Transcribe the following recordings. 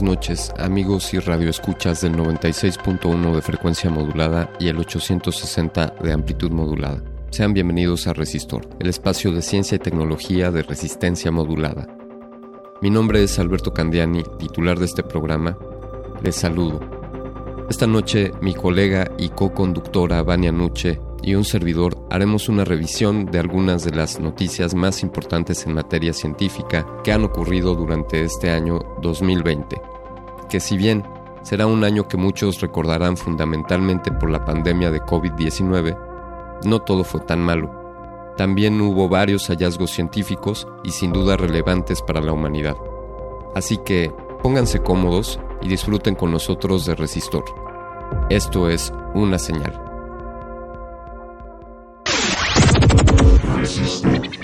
Buenas noches, amigos y radioescuchas del 96.1 de frecuencia modulada y el 860 de amplitud modulada. Sean bienvenidos a Resistor, el espacio de ciencia y tecnología de resistencia modulada. Mi nombre es Alberto Candiani, titular de este programa. Les saludo. Esta noche, mi colega y co-conductora Vania Nuche y un servidor haremos una revisión de algunas de las noticias más importantes en materia científica que han ocurrido durante este año 2020, que si bien será un año que muchos recordarán fundamentalmente por la pandemia de COVID-19, no todo fue tan malo. También hubo varios hallazgos científicos y sin duda relevantes para la humanidad. Así que pónganse cómodos y disfruten con nosotros de Resistor. Esto es una señal.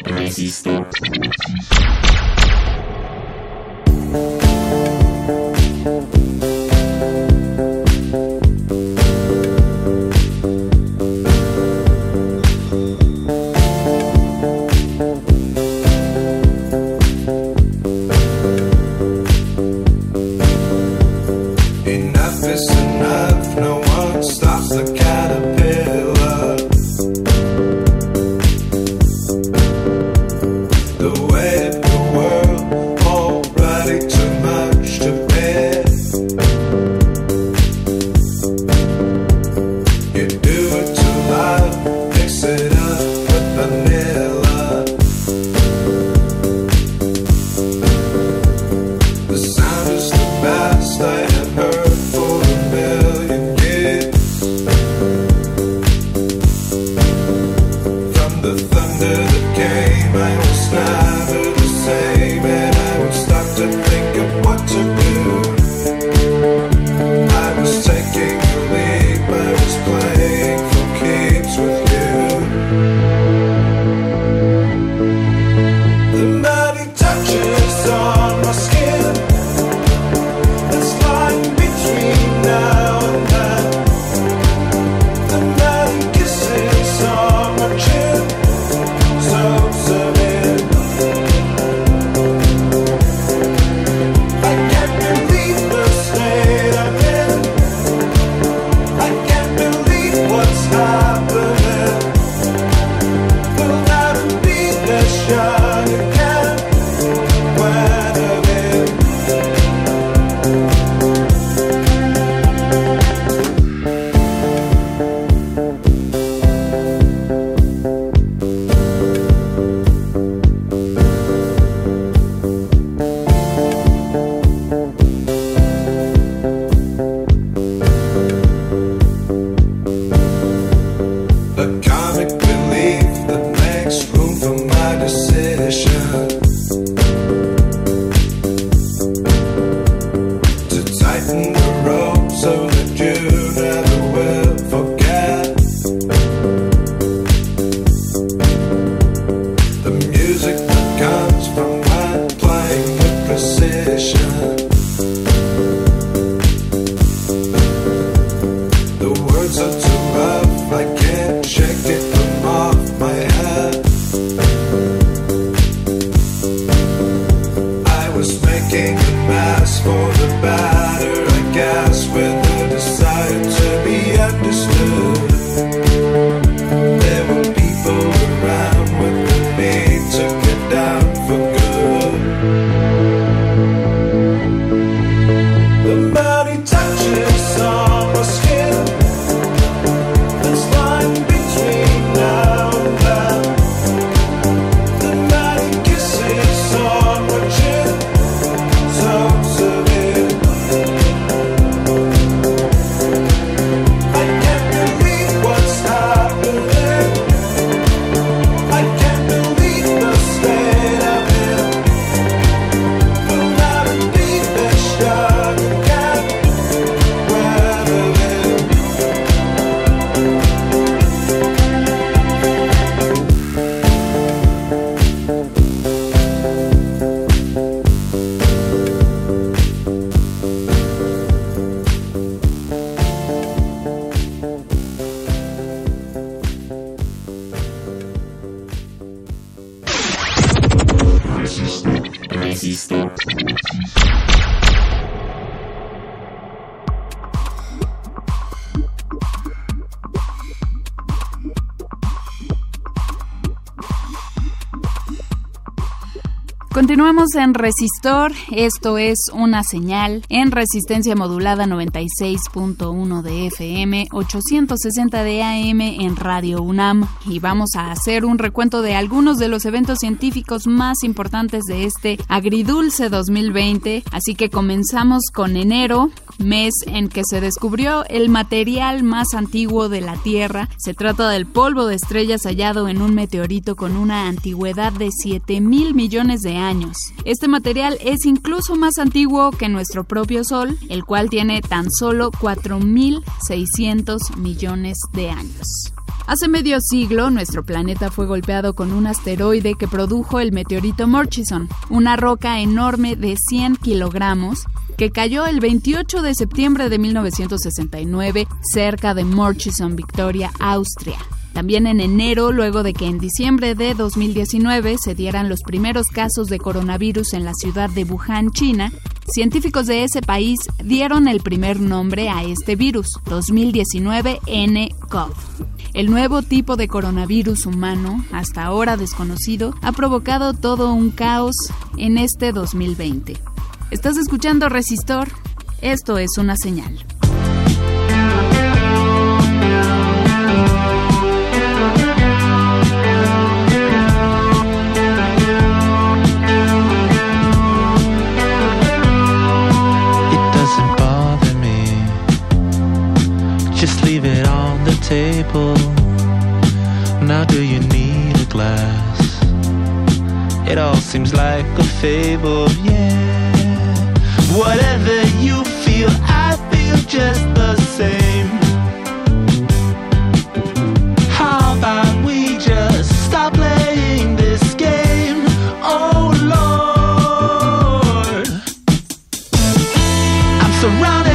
Resistor. Enough Continuamos en Resistor, esto es una señal en resistencia modulada 96.1 de FM, 860 de AM en Radio UNAM. Y vamos a hacer un recuento de algunos de los eventos científicos más importantes de este agridulce 2020, así que comenzamos con enero, mes en que se descubrió el material más antiguo de la Tierra. Se trata del polvo de estrellas hallado en un meteorito con una antigüedad de 7 mil millones de años. Este material es incluso más antiguo que nuestro propio Sol, el cual tiene tan solo 4.600 millones de años. Hace medio siglo, nuestro planeta fue golpeado con un asteroide que produjo el meteorito Murchison, una roca enorme de 100 kilogramos que cayó el 28 de septiembre de 1969 cerca de Murchison, Victoria, Austria. También en enero, luego de que en diciembre de 2019 se dieran los primeros casos de coronavirus en la ciudad de Wuhan, China, científicos de ese país dieron el primer nombre a este virus, 2019 nCoV. El nuevo tipo de coronavirus humano, hasta ahora desconocido, ha provocado todo un caos en este 2020. Estás escuchando Resistor. Esto es una señal. Just leave it on the table. Now, do you need a glass? It all seems like a fable, yeah. Whatever you feel, I feel just the same. How about we just stop playing this game? Oh Lord, I'm surrounded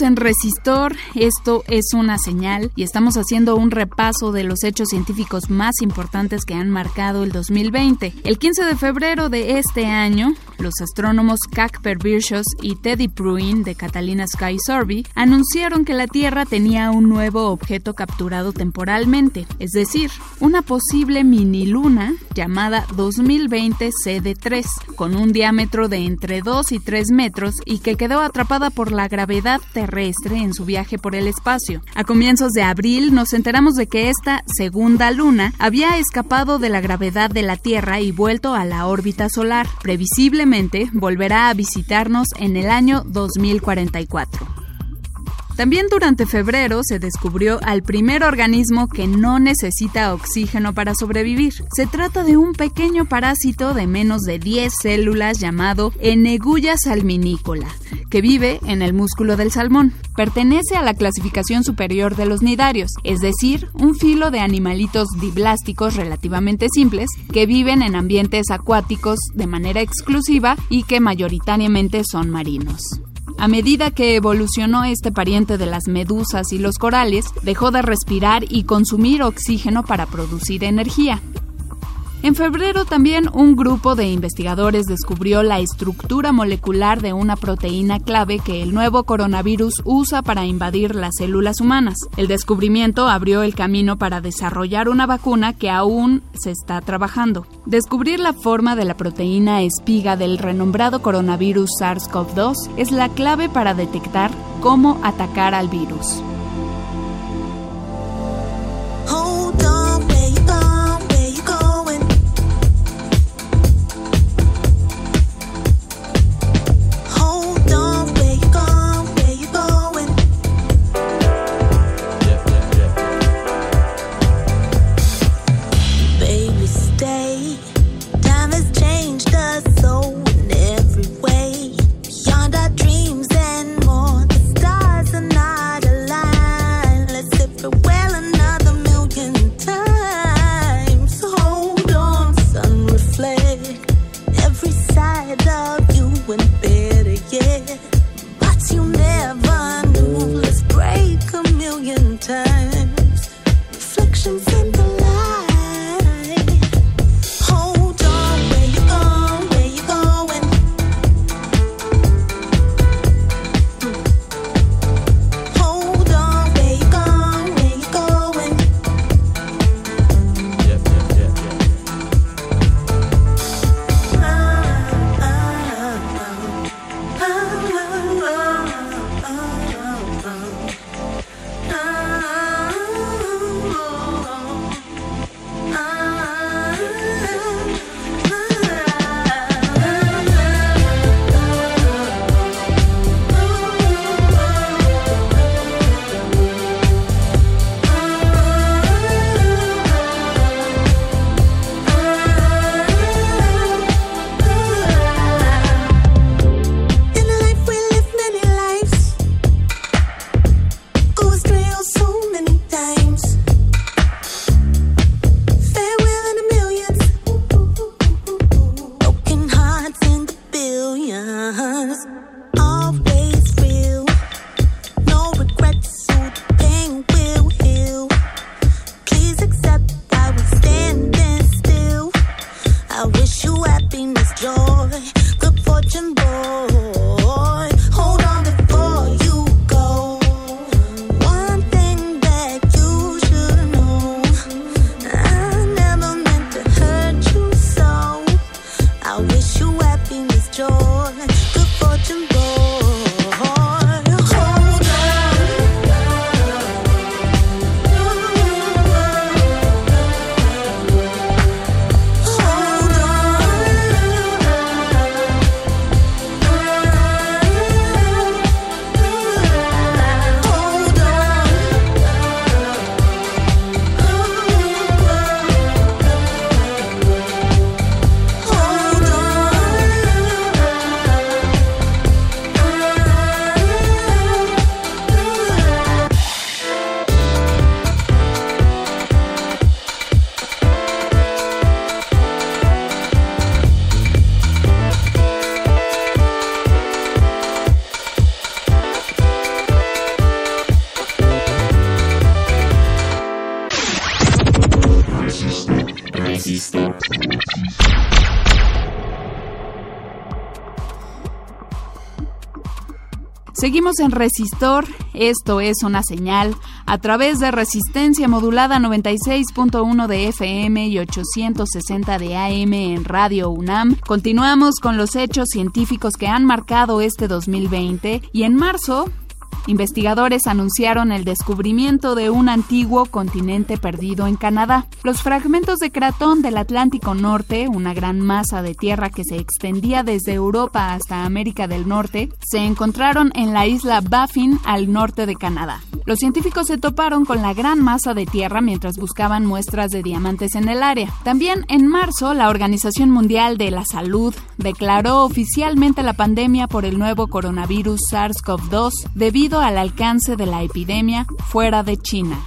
En Resistor, esto es una señal y estamos haciendo un repaso de los hechos científicos más importantes que han marcado el 2020. El 15 de febrero de este año, los astrónomos Kacper Birchos y Teddy Pruin de Catalina Sky Survey anunciaron que la Tierra tenía un nuevo objeto capturado temporalmente, es decir, una posible mini luna llamada 2020 CD3, con un diámetro de entre 2 y 3 metros y que quedó atrapada por la gravedad terrestre en su viaje por el espacio. A comienzos de abril nos enteramos de que esta segunda luna había escapado de la gravedad de la Tierra y vuelto a la órbita solar. Previsiblemente volverá a visitarnos en el año 2044. También durante febrero se descubrió al primer organismo que no necesita oxígeno para sobrevivir. Se trata de un pequeño parásito de menos de 10 células llamado Enegulla salminícola, que vive en el músculo del salmón. Pertenece a la clasificación superior de los nidarios, es decir, un filo de animalitos diblásticos relativamente simples que viven en ambientes acuáticos de manera exclusiva y que mayoritariamente son marinos. A medida que evolucionó este pariente de las medusas y los corales, dejó de respirar y consumir oxígeno para producir energía. En febrero también un grupo de investigadores descubrió la estructura molecular de una proteína clave que el nuevo coronavirus usa para invadir las células humanas. El descubrimiento abrió el camino para desarrollar una vacuna que aún se está trabajando. Descubrir la forma de la proteína espiga del renombrado coronavirus SARS-CoV-2 es la clave para detectar cómo atacar al virus. Seguimos en Resistor, esto es una señal, a través de resistencia modulada 96.1 de FM y 860 de AM en Radio UNAM. Continuamos con los hechos científicos que han marcado este 2020 y en marzo Investigadores anunciaron el descubrimiento de un antiguo continente perdido en Canadá. Los fragmentos de cratón del Atlántico Norte, una gran masa de tierra que se extendía desde Europa hasta América del Norte, se encontraron en la isla Baffin al norte de Canadá. Los científicos se toparon con la gran masa de tierra mientras buscaban muestras de diamantes en el área. También en marzo, la Organización Mundial de la Salud declaró oficialmente la pandemia por el nuevo coronavirus SARS-CoV-2 debido al alcance de la epidemia fuera de China.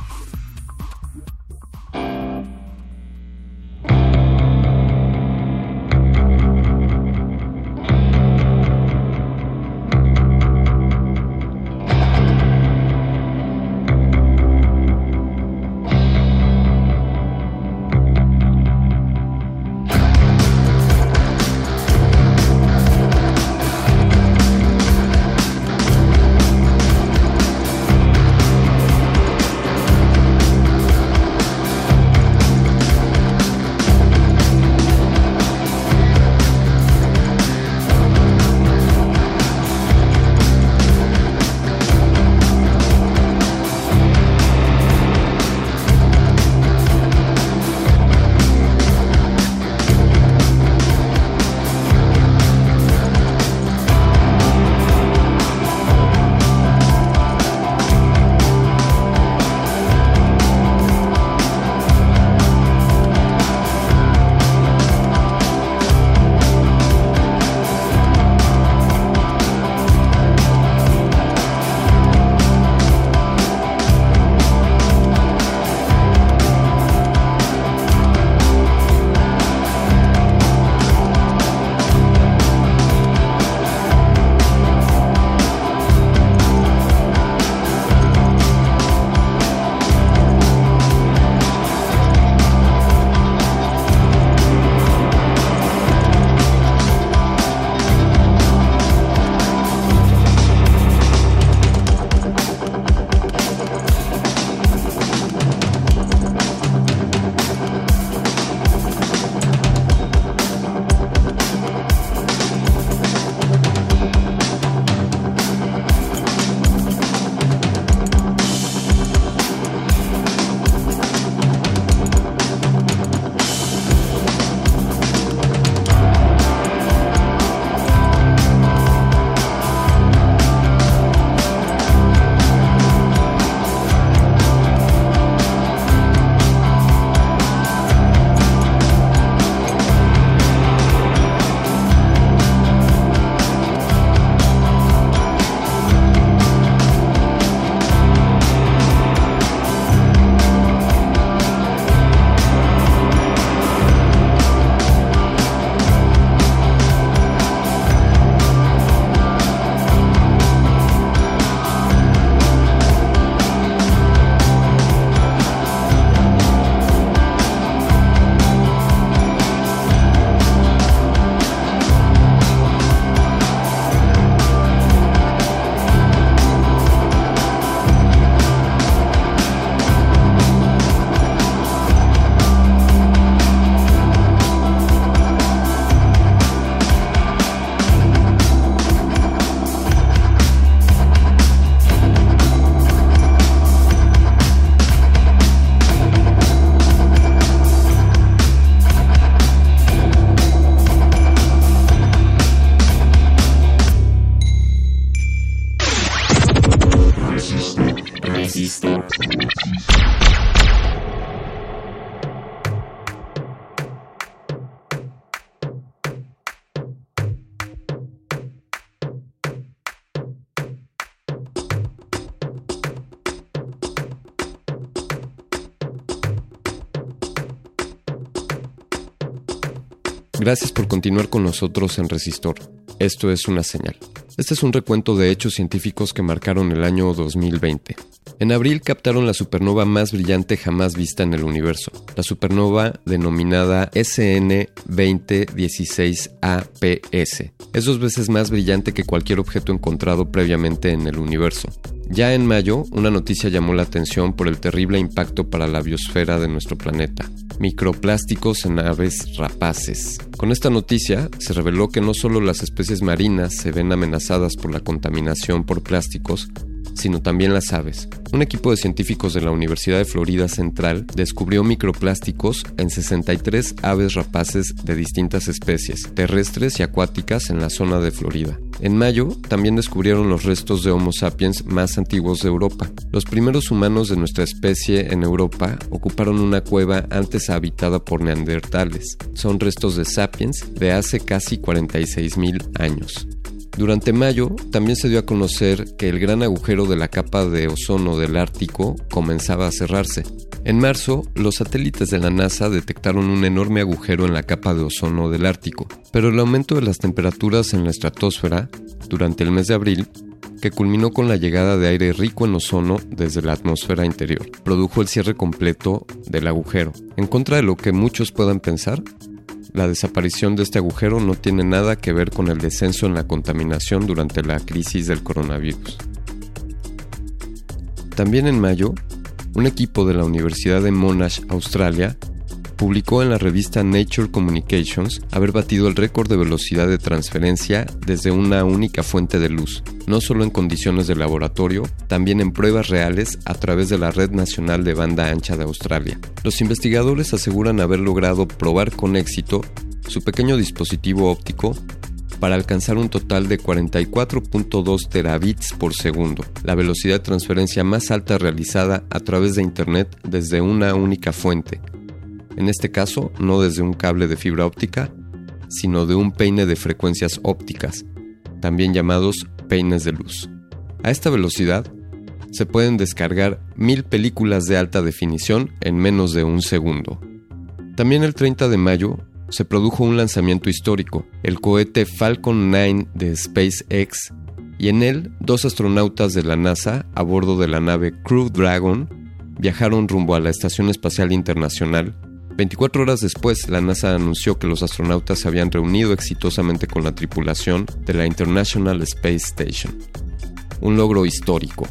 Gracias por continuar con nosotros en Resistor. Esto es una señal. Este es un recuento de hechos científicos que marcaron el año 2020. En abril captaron la supernova más brillante jamás vista en el universo, la supernova denominada SN 2016 APS. Es dos veces más brillante que cualquier objeto encontrado previamente en el universo. Ya en mayo, una noticia llamó la atención por el terrible impacto para la biosfera de nuestro planeta. Microplásticos en aves rapaces. Con esta noticia se reveló que no solo las especies marinas se ven amenazadas por la contaminación por plásticos, sino también las aves. Un equipo de científicos de la Universidad de Florida Central descubrió microplásticos en 63 aves rapaces de distintas especies, terrestres y acuáticas en la zona de Florida. En mayo también descubrieron los restos de Homo sapiens más antiguos de Europa. Los primeros humanos de nuestra especie en Europa ocuparon una cueva antes habitada por neandertales. Son restos de sapiens de hace casi 46.000 años. Durante mayo también se dio a conocer que el gran agujero de la capa de ozono del Ártico comenzaba a cerrarse. En marzo, los satélites de la NASA detectaron un enorme agujero en la capa de ozono del Ártico, pero el aumento de las temperaturas en la estratosfera durante el mes de abril que culminó con la llegada de aire rico en ozono desde la atmósfera interior. Produjo el cierre completo del agujero. En contra de lo que muchos puedan pensar, la desaparición de este agujero no tiene nada que ver con el descenso en la contaminación durante la crisis del coronavirus. También en mayo, un equipo de la Universidad de Monash, Australia, publicó en la revista Nature Communications haber batido el récord de velocidad de transferencia desde una única fuente de luz, no solo en condiciones de laboratorio, también en pruebas reales a través de la Red Nacional de Banda Ancha de Australia. Los investigadores aseguran haber logrado probar con éxito su pequeño dispositivo óptico para alcanzar un total de 44.2 terabits por segundo, la velocidad de transferencia más alta realizada a través de Internet desde una única fuente, en este caso no desde un cable de fibra óptica, sino de un peine de frecuencias ópticas, también llamados peines de luz. A esta velocidad se pueden descargar mil películas de alta definición en menos de un segundo. También el 30 de mayo se produjo un lanzamiento histórico, el cohete Falcon 9 de SpaceX, y en él dos astronautas de la NASA a bordo de la nave Crew Dragon viajaron rumbo a la Estación Espacial Internacional 24 horas después, la NASA anunció que los astronautas se habían reunido exitosamente con la tripulación de la International Space Station. Un logro histórico.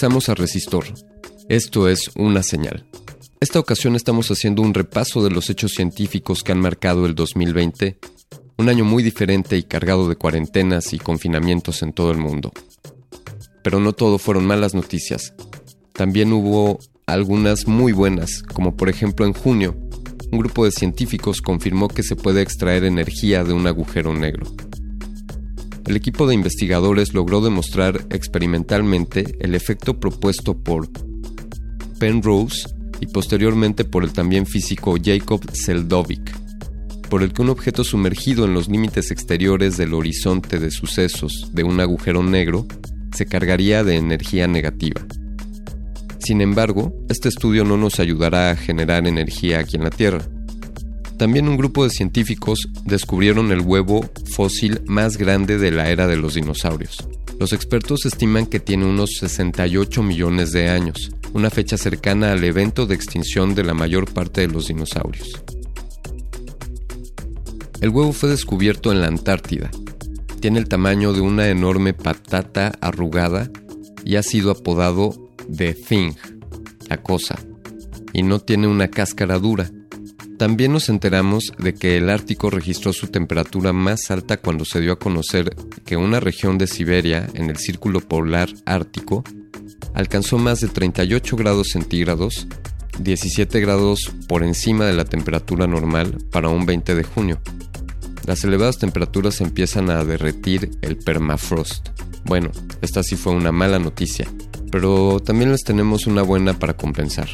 Regresamos a Resistor. Esto es una señal. Esta ocasión estamos haciendo un repaso de los hechos científicos que han marcado el 2020, un año muy diferente y cargado de cuarentenas y confinamientos en todo el mundo. Pero no todo fueron malas noticias. También hubo algunas muy buenas, como por ejemplo en junio, un grupo de científicos confirmó que se puede extraer energía de un agujero negro. El equipo de investigadores logró demostrar experimentalmente el efecto propuesto por Penrose y posteriormente por el también físico Jacob Seldovic, por el que un objeto sumergido en los límites exteriores del horizonte de sucesos de un agujero negro se cargaría de energía negativa. Sin embargo, este estudio no nos ayudará a generar energía aquí en la Tierra. También un grupo de científicos descubrieron el huevo fósil más grande de la era de los dinosaurios. Los expertos estiman que tiene unos 68 millones de años, una fecha cercana al evento de extinción de la mayor parte de los dinosaurios. El huevo fue descubierto en la Antártida. Tiene el tamaño de una enorme patata arrugada y ha sido apodado The Thing, la cosa, y no tiene una cáscara dura. También nos enteramos de que el Ártico registró su temperatura más alta cuando se dio a conocer que una región de Siberia, en el círculo polar ártico, alcanzó más de 38 grados centígrados, 17 grados por encima de la temperatura normal para un 20 de junio. Las elevadas temperaturas empiezan a derretir el permafrost. Bueno, esta sí fue una mala noticia, pero también les tenemos una buena para compensar.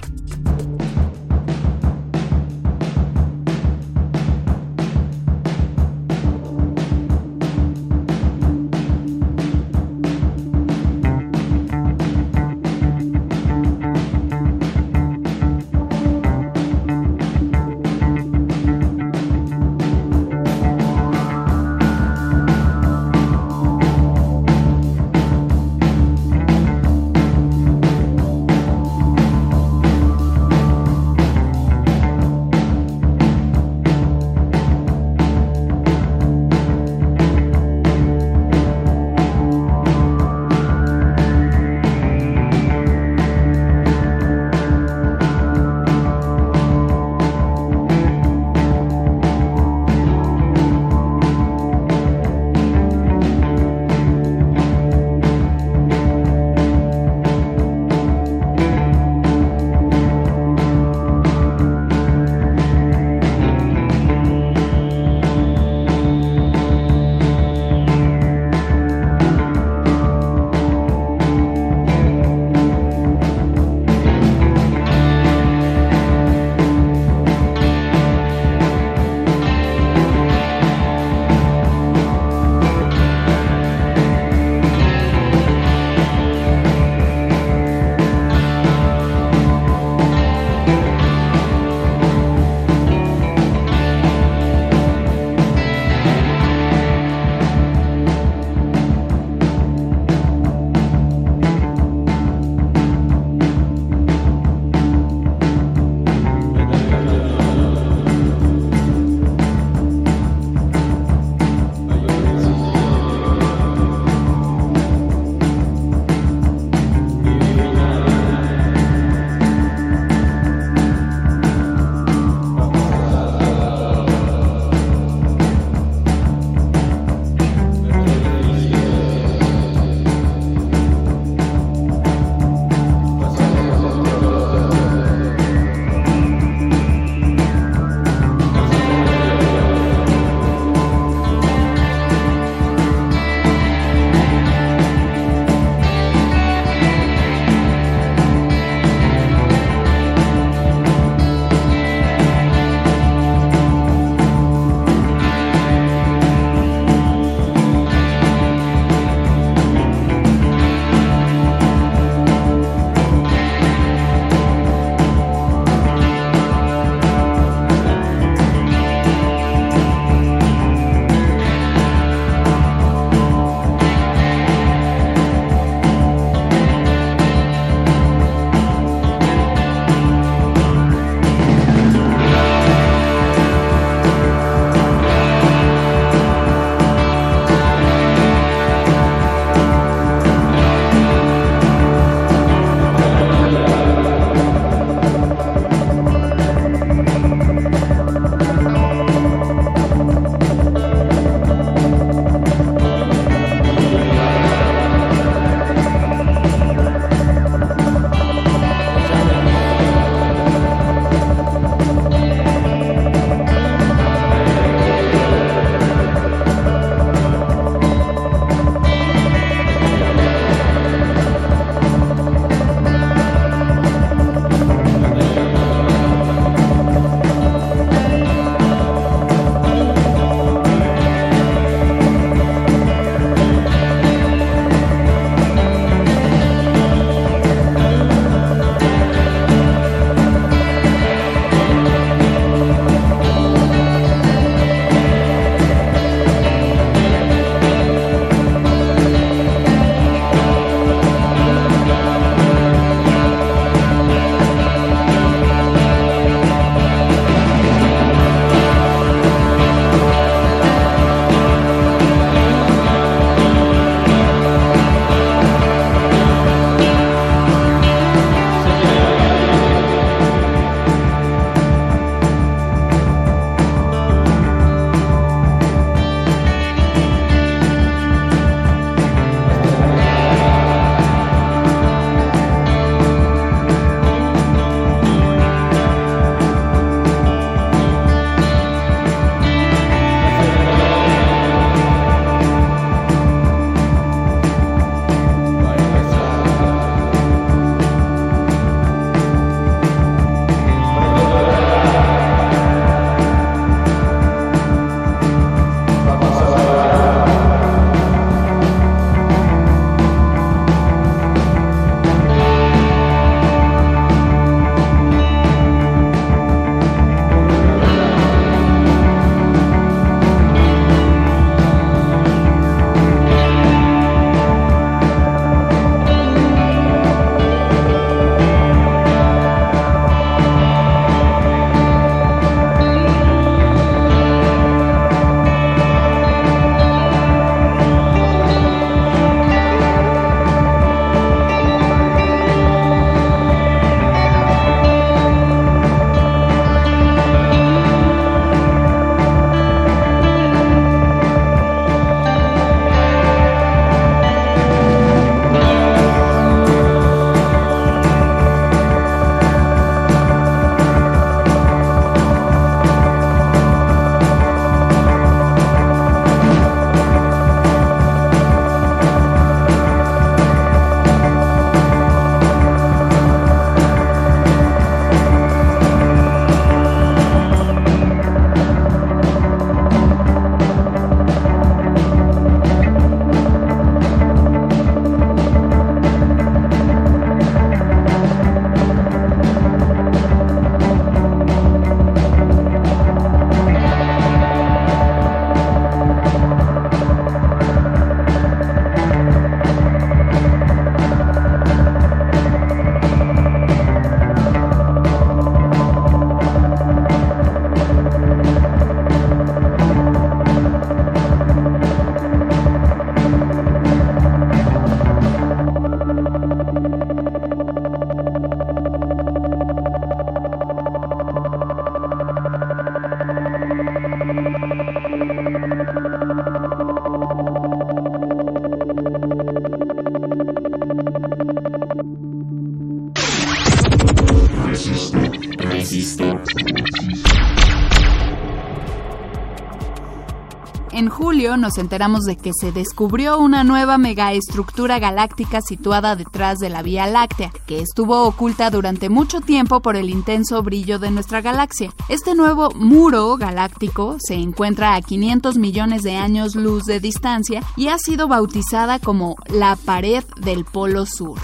Nos enteramos de que se descubrió una nueva megaestructura galáctica situada detrás de la Vía Láctea, que estuvo oculta durante mucho tiempo por el intenso brillo de nuestra galaxia. Este nuevo muro galáctico se encuentra a 500 millones de años luz de distancia y ha sido bautizada como la pared del Polo Sur.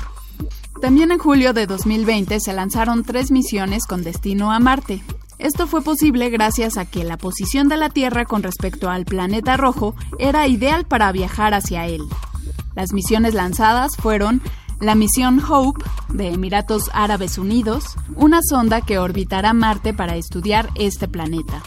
También en julio de 2020 se lanzaron tres misiones con destino a Marte. Esto fue posible gracias a que la posición de la Tierra con respecto al planeta rojo era ideal para viajar hacia él. Las misiones lanzadas fueron la misión Hope de Emiratos Árabes Unidos, una sonda que orbitará Marte para estudiar este planeta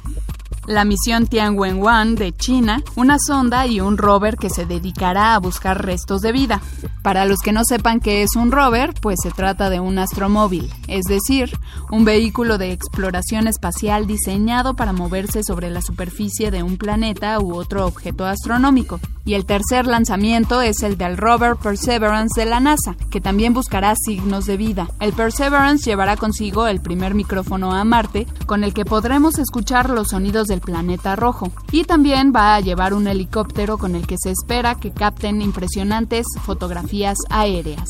la misión Tianwen-1 de China, una sonda y un rover que se dedicará a buscar restos de vida. Para los que no sepan qué es un rover, pues se trata de un astromóvil, es decir, un vehículo de exploración espacial diseñado para moverse sobre la superficie de un planeta u otro objeto astronómico. Y el tercer lanzamiento es el del rover Perseverance de la NASA, que también buscará signos de vida. El Perseverance llevará consigo el primer micrófono a Marte, con el que podremos escuchar los sonidos planeta rojo. Y también va a llevar un helicóptero con el que se espera que capten impresionantes fotografías aéreas.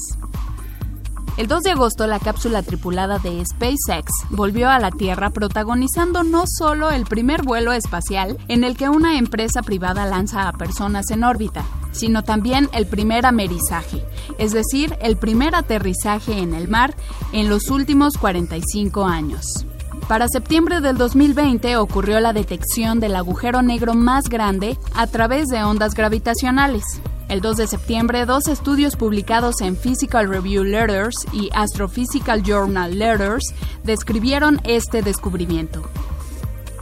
El 2 de agosto, la cápsula tripulada de SpaceX volvió a la Tierra protagonizando no solo el primer vuelo espacial en el que una empresa privada lanza a personas en órbita, sino también el primer amerizaje, es decir, el primer aterrizaje en el mar en los últimos 45 años. Para septiembre del 2020 ocurrió la detección del agujero negro más grande a través de ondas gravitacionales. El 2 de septiembre, dos estudios publicados en Physical Review Letters y Astrophysical Journal Letters describieron este descubrimiento.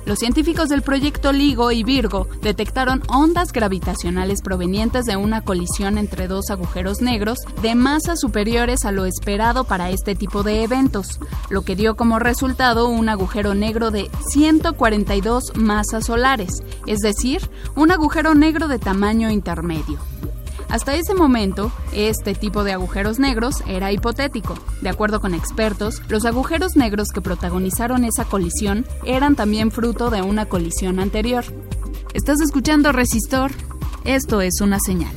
Los científicos del proyecto LIGO y Virgo detectaron ondas gravitacionales provenientes de una colisión entre dos agujeros negros de masas superiores a lo esperado para este tipo de eventos, lo que dio como resultado un agujero negro de 142 masas solares, es decir, un agujero negro de tamaño intermedio. Hasta ese momento, este tipo de agujeros negros era hipotético. De acuerdo con expertos, los agujeros negros que protagonizaron esa colisión eran también fruto de una colisión anterior. ¿Estás escuchando Resistor? Esto es una señal.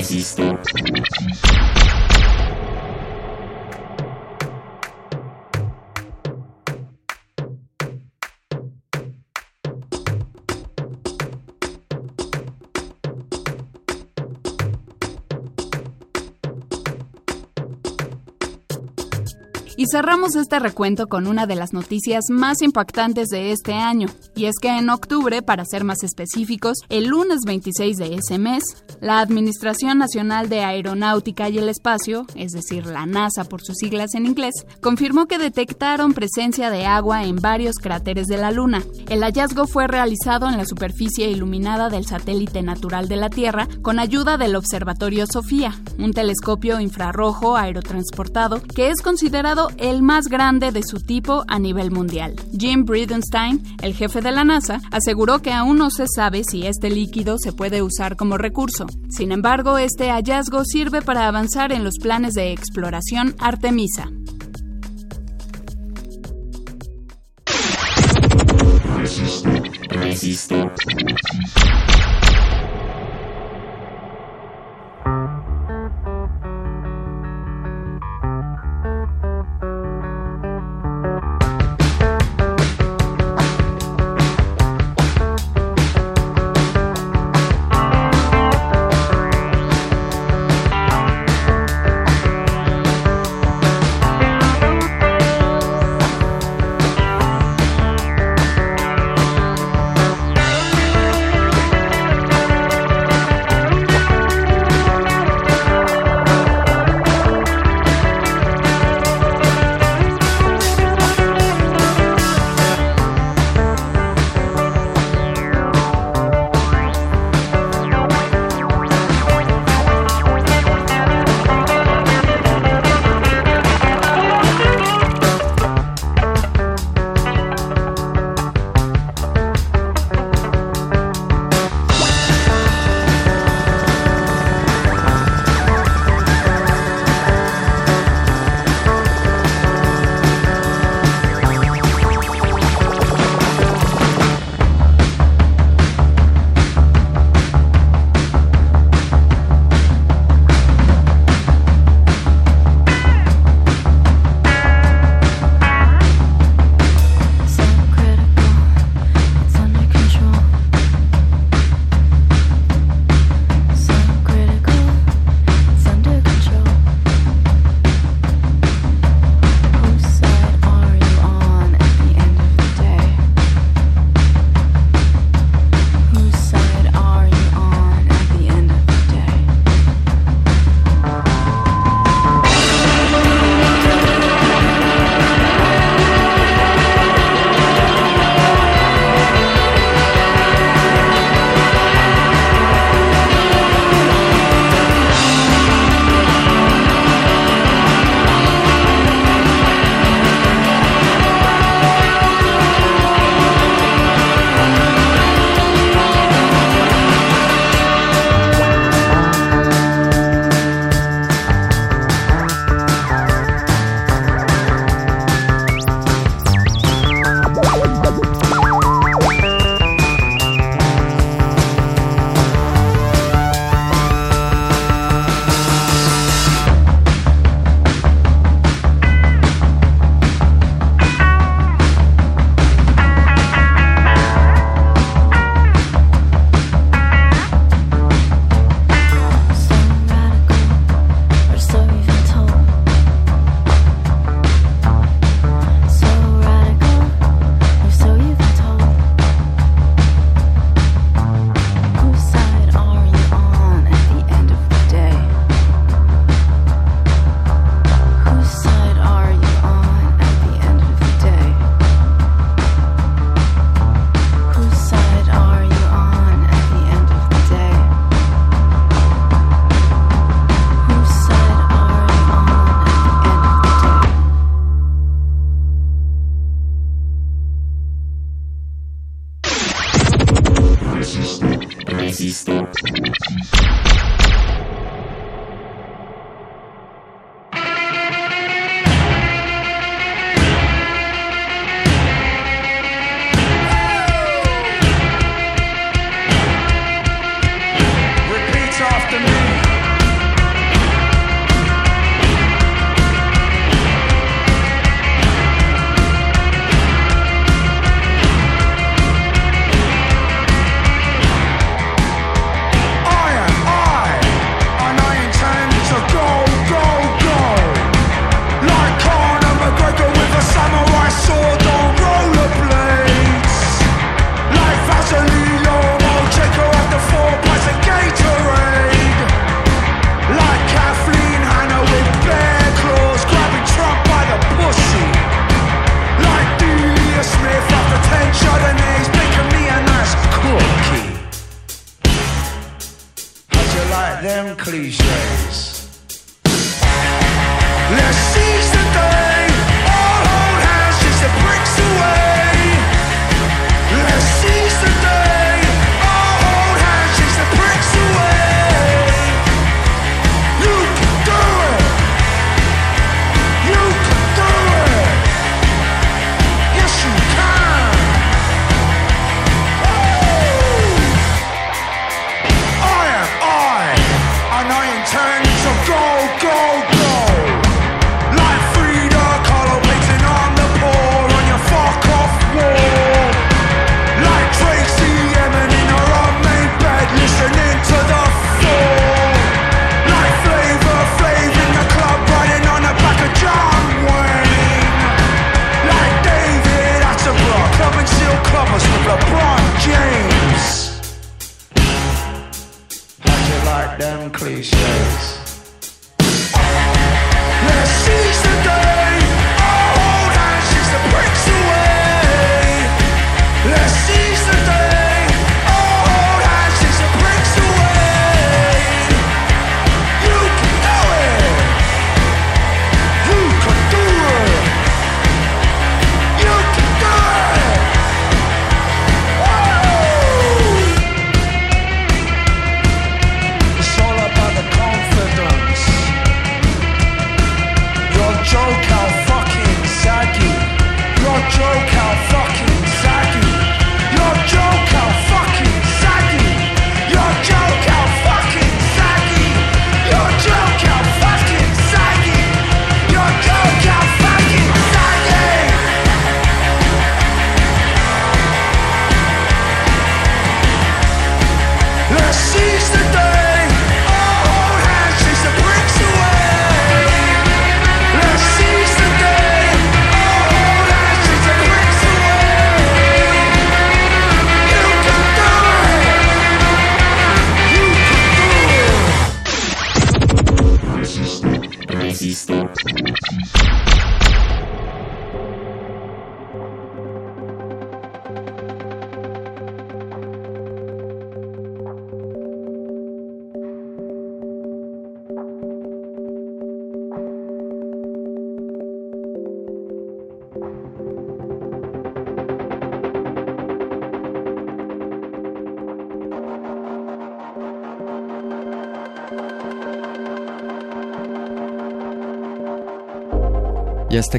Resistor. Cerramos este recuento con una de las noticias más impactantes de este año. Y es que en octubre, para ser más específicos, el lunes 26 de ese mes, la Administración Nacional de Aeronáutica y el Espacio, es decir, la NASA por sus siglas en inglés, confirmó que detectaron presencia de agua en varios cráteres de la Luna. El hallazgo fue realizado en la superficie iluminada del satélite natural de la Tierra con ayuda del Observatorio Sofía, un telescopio infrarrojo aerotransportado que es considerado el más grande de su tipo a nivel mundial. Jim Bridenstine, el jefe de la NASA, aseguró que aún no se sabe si este líquido se puede usar como recurso. Sin embargo, este hallazgo sirve para avanzar en los planes de exploración Artemisa.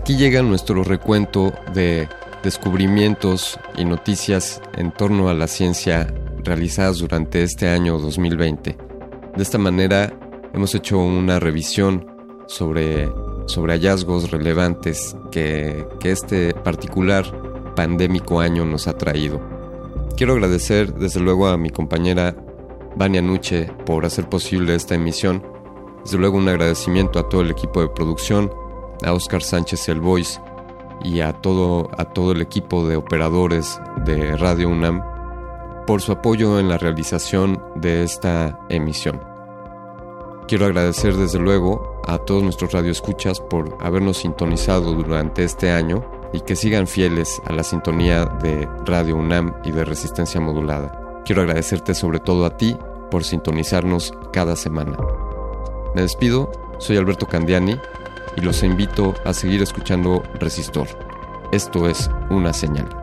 Aquí llega nuestro recuento de descubrimientos y noticias en torno a la ciencia realizadas durante este año 2020. De esta manera hemos hecho una revisión sobre, sobre hallazgos relevantes que, que este particular pandémico año nos ha traído. Quiero agradecer desde luego a mi compañera Vania Nuche por hacer posible esta emisión. Desde luego un agradecimiento a todo el equipo de producción, a Oscar Sánchez el Voice y a todo, a todo el equipo de operadores de Radio UNAM por su apoyo en la realización de esta emisión. Quiero agradecer desde luego a todos nuestros radioescuchas por habernos sintonizado durante este año y que sigan fieles a la sintonía de Radio UNAM y de Resistencia Modulada. Quiero agradecerte sobre todo a ti por sintonizarnos cada semana. Me despido, soy Alberto Candiani y los invito a seguir escuchando Resistor. Esto es una señal.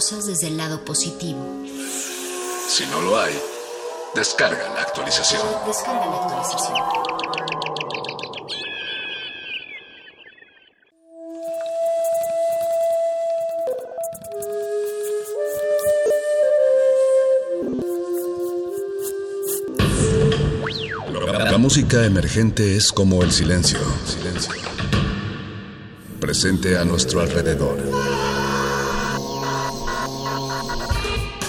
Cosas desde el lado positivo. Si no lo hay, descarga la actualización. Descarga la actualización. La música emergente es como el silencio. Presente a nuestro alrededor.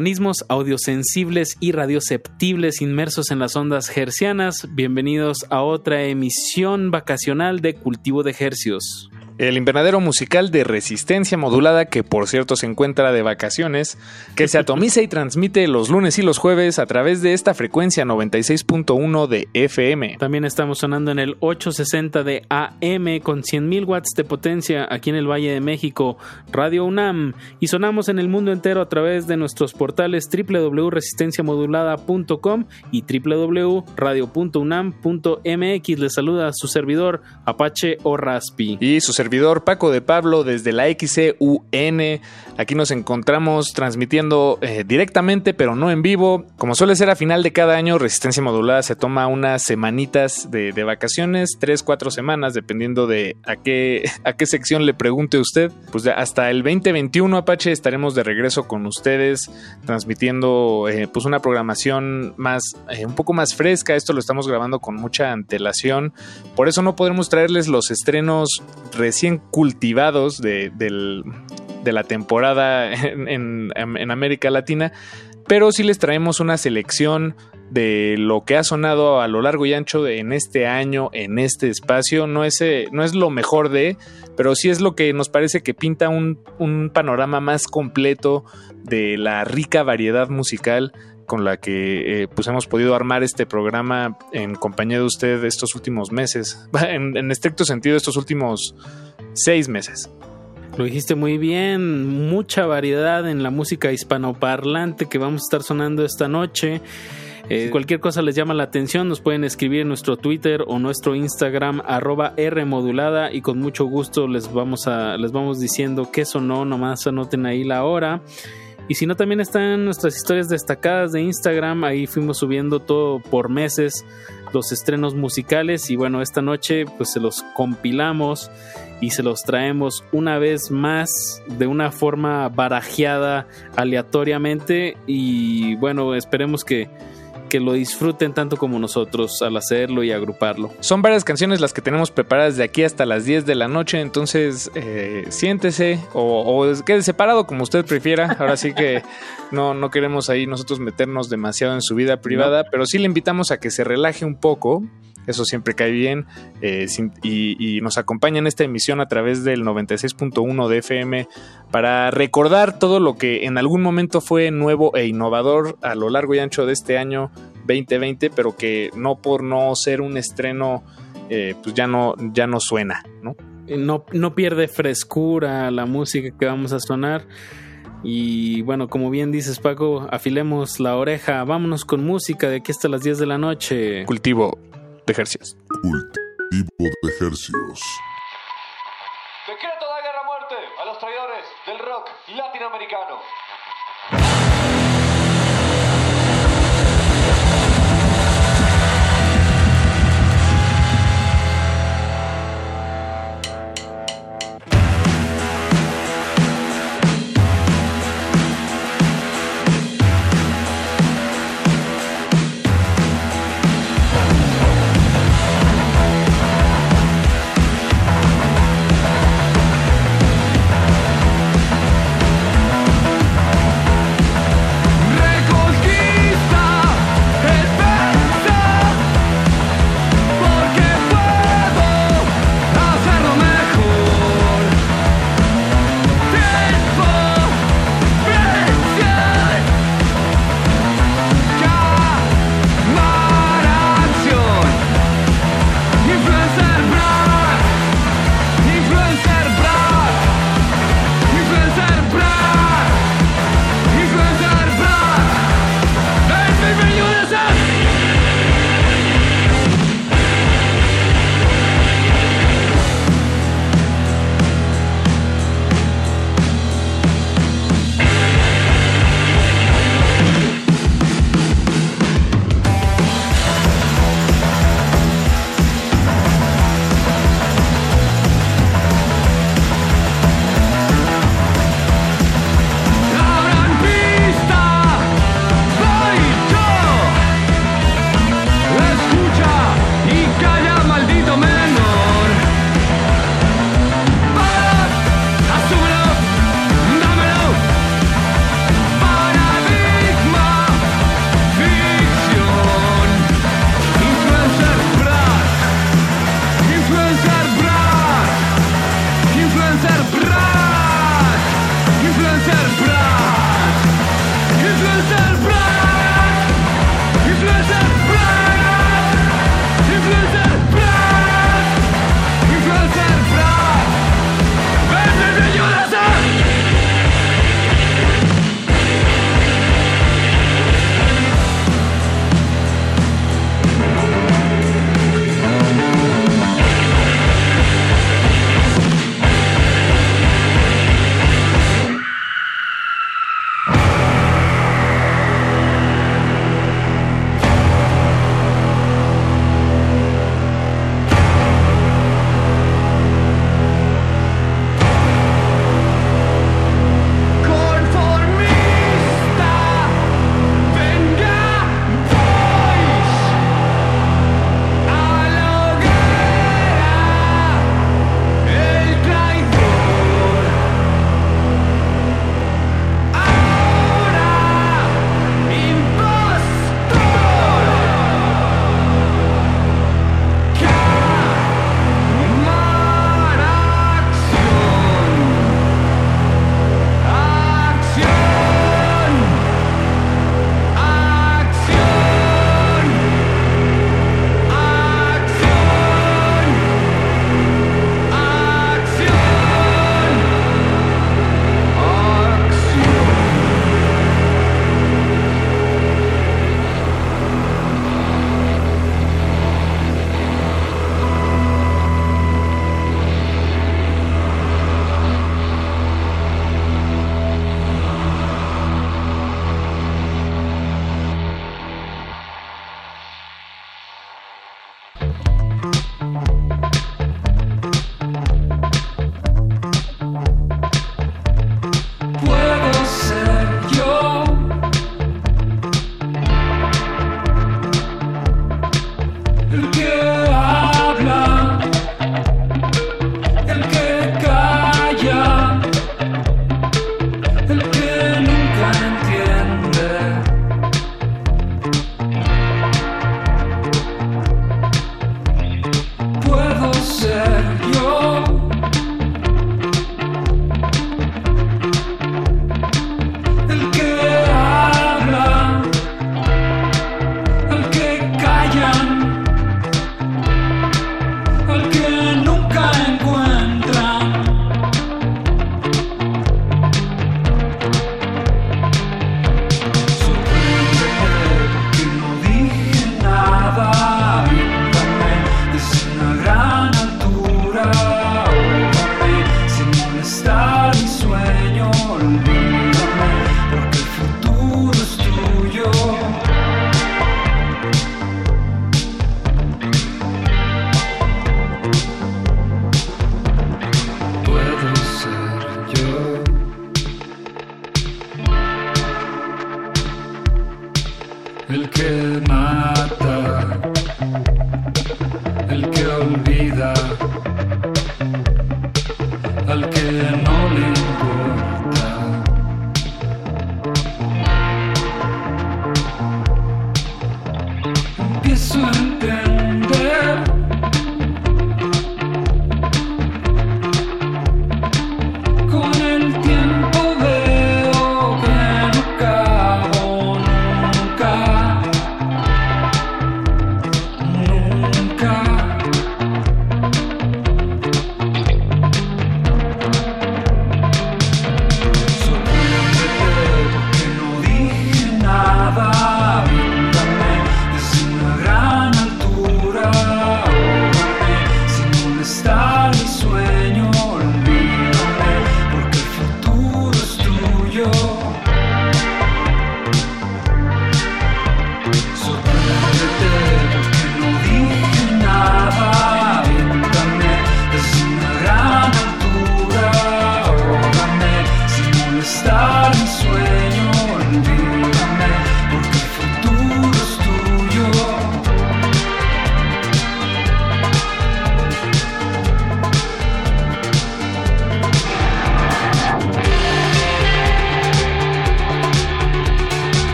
Organismos audiosensibles y radioceptibles inmersos en las ondas hercianas. Bienvenidos a otra emisión vacacional de Cultivo de Hercios. El invernadero musical de resistencia modulada, que por cierto se encuentra de vacaciones, que se atomiza y transmite los lunes y los jueves a través de esta frecuencia 96.1 de FM. También estamos sonando en el 860 de AM con 100.000 watts de potencia aquí en el Valle de México, Radio UNAM, y sonamos en el mundo entero a través de nuestros portales www.resistenciamodulada.com y www.radio.unam.mx. Les saluda su servidor Apache o Raspi. Y su servidor Paco de Pablo desde la XCUN. Aquí nos encontramos transmitiendo eh, directamente, pero no en vivo. Como suele ser a final de cada año, Resistencia Modulada se toma unas semanitas de, vacaciones, tres, cuatro semanas, dependiendo de a qué, a qué sección le pregunte usted. Pues hasta el 2021, Apache, estaremos de regreso con ustedes, transmitiendo eh, pues una programación más, eh, un poco más fresca. Esto lo estamos grabando con mucha antelación. Por eso no podremos traerles los estrenos cultivados de, del- de la temporada en, en- en América Latina, pero sí les traemos una selección de lo que ha sonado a lo largo y ancho de- en este año, en este espacio. No es, eh, no es lo mejor de, pero sí es lo que nos parece que pinta un, un panorama más completo de la rica variedad musical con la que eh, pues hemos podido armar este programa en compañía de usted estos últimos meses. En, en estricto sentido, estos últimos seis meses. Lo dijiste muy bien, mucha variedad en la música hispanoparlante que vamos a estar sonando esta noche. Eh, cualquier cosa les llama la atención, nos pueden escribir en nuestro Twitter o nuestro Instagram arroba Rmodulada y con mucho gusto les vamos a les vamos diciendo qué sonó, nomás anoten ahí la hora. Y si no, también están nuestras historias destacadas de Instagram. Ahí fuimos subiendo todo por meses los estrenos musicales. Y bueno, esta noche pues se los compilamos y se los traemos una vez más de una forma barajeada aleatoriamente. Y bueno, esperemos que, que lo disfruten tanto como nosotros al hacerlo y agruparlo. Son varias canciones las que tenemos preparadas de aquí hasta las 10 de la noche, entonces eh, siéntese o, o quede separado como usted prefiera. Ahora sí que no, no queremos ahí nosotros meternos demasiado en su vida privada, pero sí le invitamos a que se relaje un poco. Eso siempre cae bien eh, sin- y, y nos acompaña en esta emisión a través del 96.1 de FM para recordar todo lo que en algún momento fue nuevo e innovador a lo largo y ancho de este año 2020, pero que no por no ser un estreno, eh, pues ya no, ya no suena, ¿no? Eh, No, no pierde frescura la música que vamos a sonar. Y bueno, como bien dices Paco, afilemos la oreja, vámonos con música de aquí hasta las 10 de la noche. Cultivo de ejercicios. Cultivo de ejercicios. Decreto de guerra a muerte a los traidores del rock latinoamericano.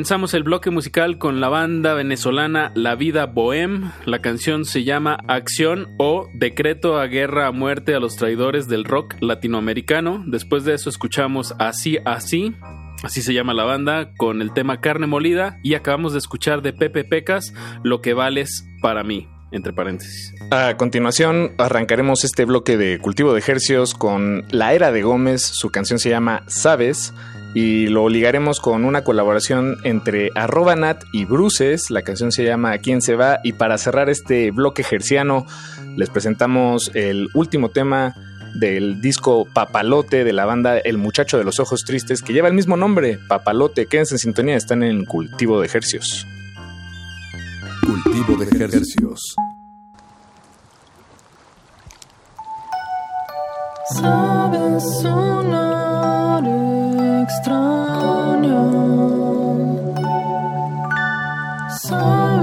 Comenzamos el bloque musical con la banda venezolana La Vida Bohem. La canción se llama Acción o Decreto a Guerra a Muerte a los Traidores del Rock Latinoamericano. Después de eso escuchamos Así Así, así se llama la banda, con el tema Carne Molida. Y acabamos de escuchar de Pepe Pecas Lo que vales para mí, entre paréntesis. A continuación arrancaremos este bloque de cultivo de ejercicios con La Era de Gómez, su canción se llama Sabes y lo ligaremos con una colaboración entre arroba nat y Bruces, la canción se llama ¿Quién se va? y para cerrar este bloque gerciano les presentamos el último tema del disco Papalote de la banda El Muchacho de los Ojos Tristes que lleva el mismo nombre, Papalote, quédense en sintonía, están en cultivo de ejercicios. Cultivo de ejercicios. Sabes sonar extraño. Sabes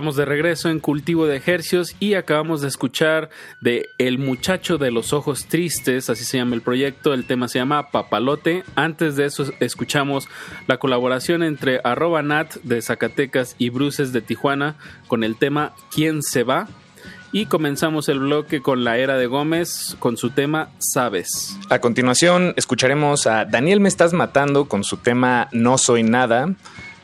Estamos de regreso en Cultivo de Ejercios y acabamos de escuchar de El muchacho de los ojos tristes, así se llama el proyecto, el tema se llama Papalote. Antes de eso escuchamos la colaboración entre nat de Zacatecas y Bruces de Tijuana con el tema ¿Quién se va? Y comenzamos el bloque con la era de Gómez con su tema Sabes. A continuación, escucharemos a Daniel Me Estás Matando con su tema No Soy Nada.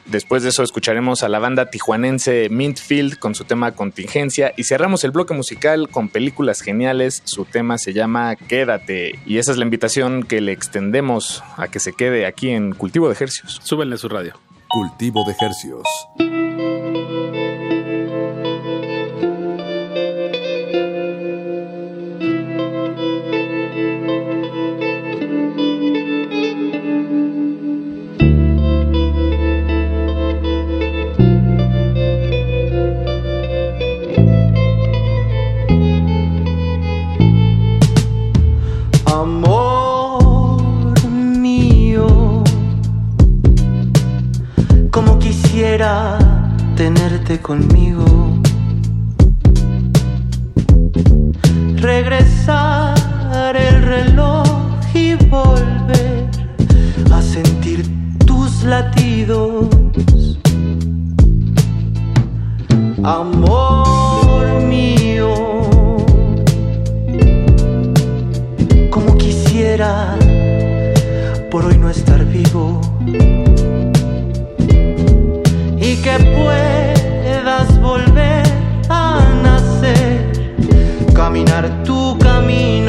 Después de eso, escucharemos a la banda tijuanense Mintfield con su tema Contingencia. Y cerramos el bloque musical con películas geniales. Su tema se llama Quédate. Y esa es la invitación que le extendemos a que se quede aquí en Cultivo de Ejercios. Súbenle su radio. Cultivo de Hercios. Tenerte conmigo. Regresar el reloj y volver a sentir tus latidos. Amor que puedas volver a nacer, caminar tu camino.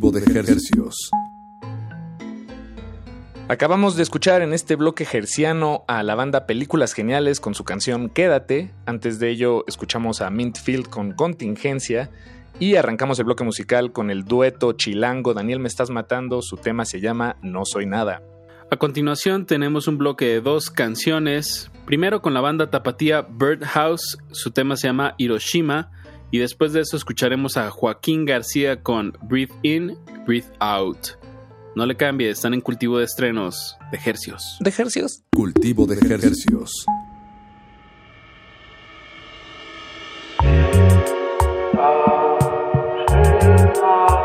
De ejercicios. Acabamos de escuchar en este bloque herciano a la banda Películas Geniales con su canción Quédate. Antes de ello escuchamos a Mintfield con Contingencia. Y arrancamos el bloque musical con el dueto chilango Daniel Me Estás Matando. Su tema se llama No Soy Nada. A continuación tenemos un bloque de dos canciones. Primero con la banda tapatía Birdhouse, su tema se llama Hiroshima. Y después de eso escucharemos a Joaquín García con Breathe In, Breathe Out. No le cambie, están en cultivo de estrenos de ejercios. ¿De ejercios? Cultivo de ejercios. child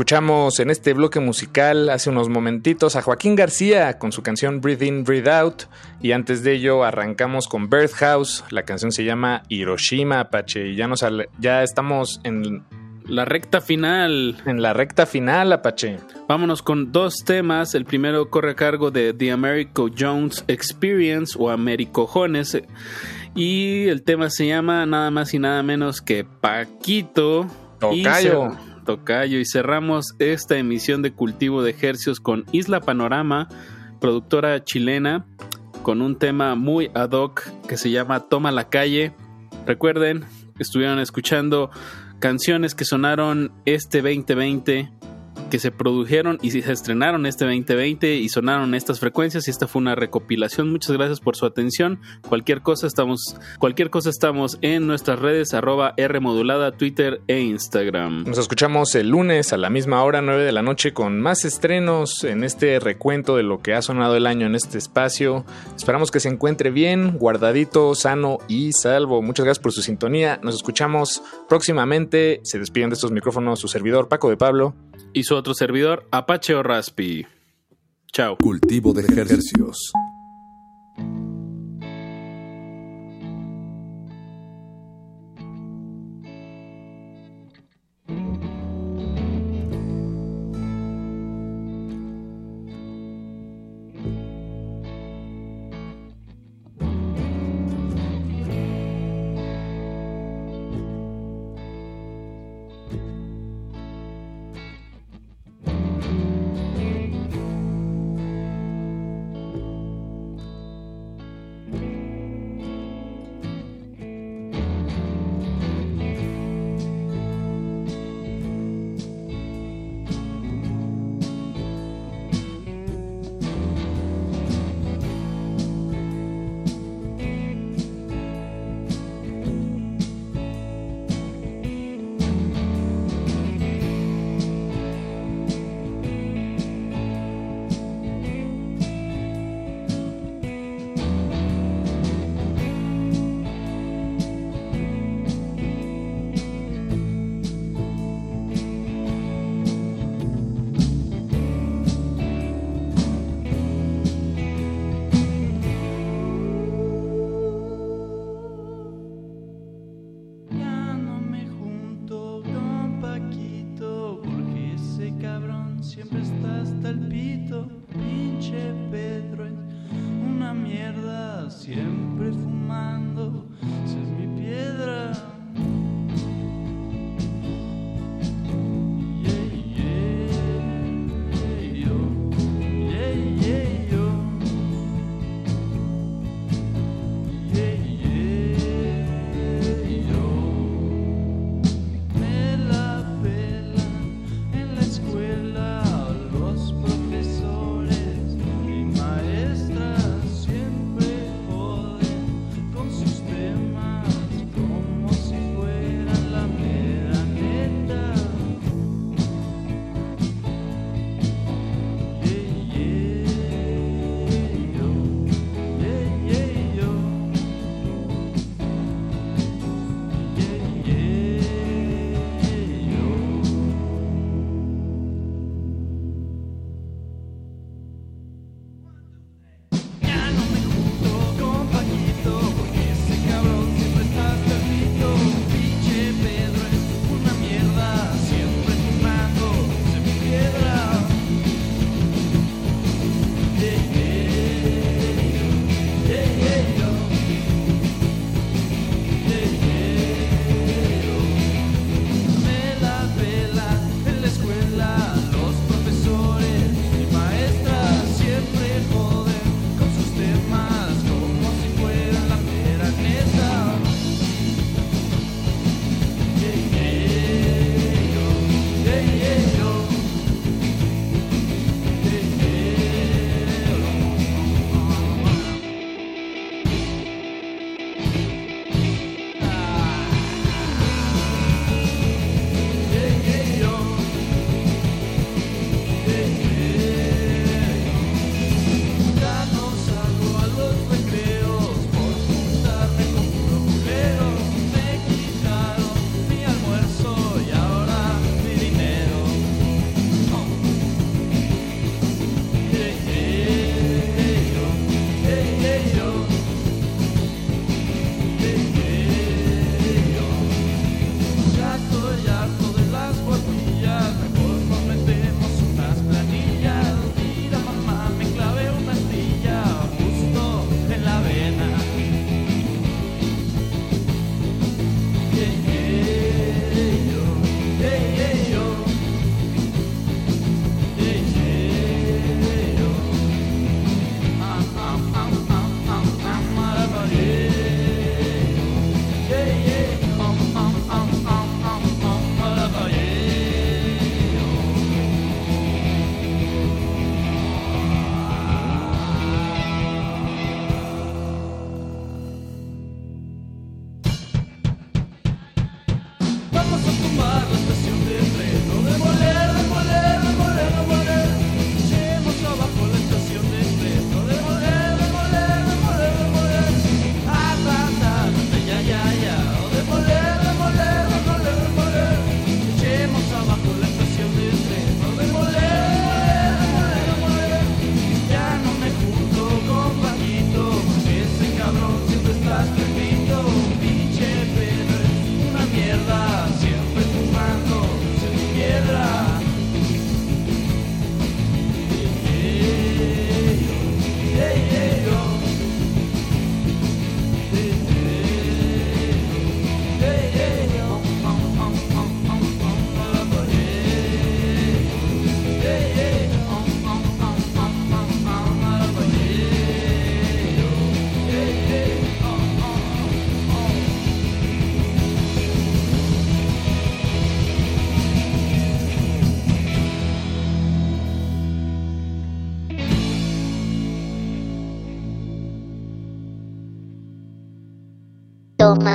escuchamos en este bloque musical hace unos momentitos a Joaquín García con su canción Breathe In, Breathe Out. Y antes de ello arrancamos con Birdhouse. La canción se llama Hiroshima Apache. Y ya, nos ya estamos en La recta final. En la recta final, Apache. Vámonos con dos temas. El primero corre a cargo de The Americo Jones Experience o Americojones. Y el tema se llama nada más y nada menos que Paquito. Y Tocayo. Y cerramos esta emisión de Cultivo de Hercios con Isla Panorama, productora chilena, con un tema muy ad hoc que se llama Toma la calle. Recuerden, estuvieron escuchando canciones que sonaron este 2020, que se produjeron y se estrenaron este 2020 y sonaron estas frecuencias y esta fue una recopilación. Muchas gracias por su atención. Cualquier cosa estamos, cualquier cosa estamos en nuestras redes arroba R modulada, Twitter e Instagram. Nos escuchamos el lunes a la misma hora, 9 de la noche, con más estrenos en este recuento de lo que ha sonado el año en este espacio. Esperamos que se encuentre bien, guardadito, sano y salvo. Muchas gracias por su sintonía. Nos escuchamos próximamente. Se despiden de estos micrófonos su servidor Paco de Pablo. Y su otro servidor, Apache o Raspi. Chao. Cultivo de ejercicios.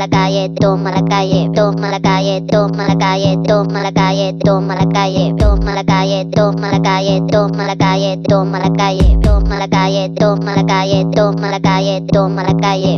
తోమలకాయే తోమలకాయే తోమలకాయే తోమలకాయే తోమలకాయే తోమలకాయే తోమలకాయే తోమలకాయే తోమలకాయే తోమలకాయే తోమలకాయే తోమలకాయే తోమలకాయే తోమలకాయే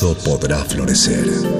sonido podrá florecer.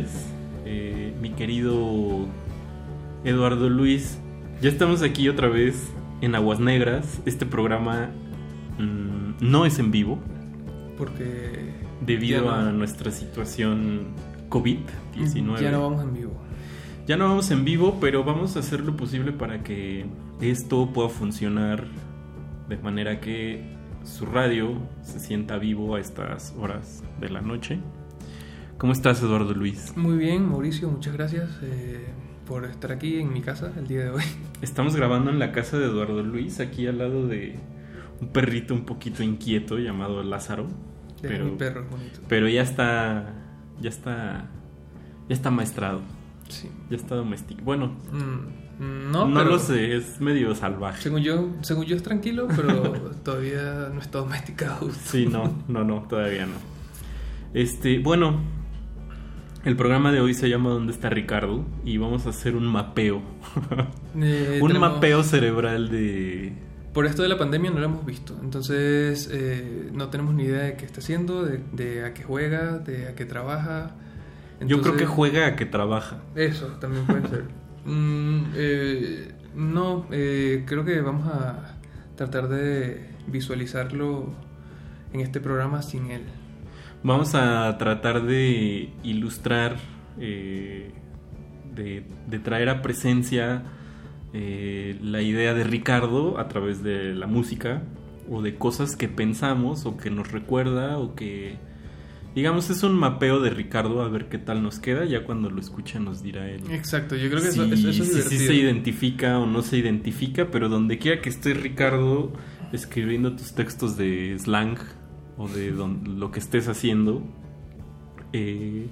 Noches, eh, mi querido Eduardo Luis. Ya estamos aquí otra vez en Aguas Negras. Este programa mm, no es en vivo Porque debido no- a nuestra situación COVID-19. Ya no vamos en vivo. Ya no vamos en vivo, pero vamos a hacer lo posible para que esto pueda funcionar de manera que su radio se sienta vivo a estas horas de la noche. ¿Cómo estás, Eduardo Luis? Muy bien, Mauricio, muchas gracias eh, por estar aquí en mi casa el día de hoy. Estamos grabando en la casa de Eduardo Luis, aquí al lado de un perrito un poquito inquieto llamado Lázaro. De Pero, mi perro, bonito. pero ya está, ya está, ya está maestrado. Sí. Ya está domesticado. Bueno, Mm, no, no pero- lo sé, es medio salvaje. Según yo, según yo es tranquilo, pero todavía no está domesticado. Sí, no, no, no, todavía no. Este, bueno, el programa de hoy se llama ¿Dónde está Ricardo? Y vamos a hacer un mapeo. Eh, un tenemos- mapeo cerebral de... Por esto de la pandemia no lo hemos visto, entonces eh, no tenemos ni idea de qué está haciendo, de, de a qué juega, de a qué trabaja. Yo creo que Entonces- juega a que trabaja. Eso también puede ser. Mm, eh, no, eh, creo que vamos a tratar de visualizarlo en este programa sin él. Vamos a tratar de ilustrar, eh, de, de traer a presencia eh, la idea de Ricardo a través de la música o de cosas que pensamos o que nos recuerda o que, digamos, es un mapeo de Ricardo a ver qué tal nos queda. Ya cuando lo escucha nos dirá él. Exacto, yo creo que si, eso, eso- si se identifica o no se identifica, pero donde quiera que esté Ricardo escribiendo tus textos de slang o de don- lo que estés haciendo, eh,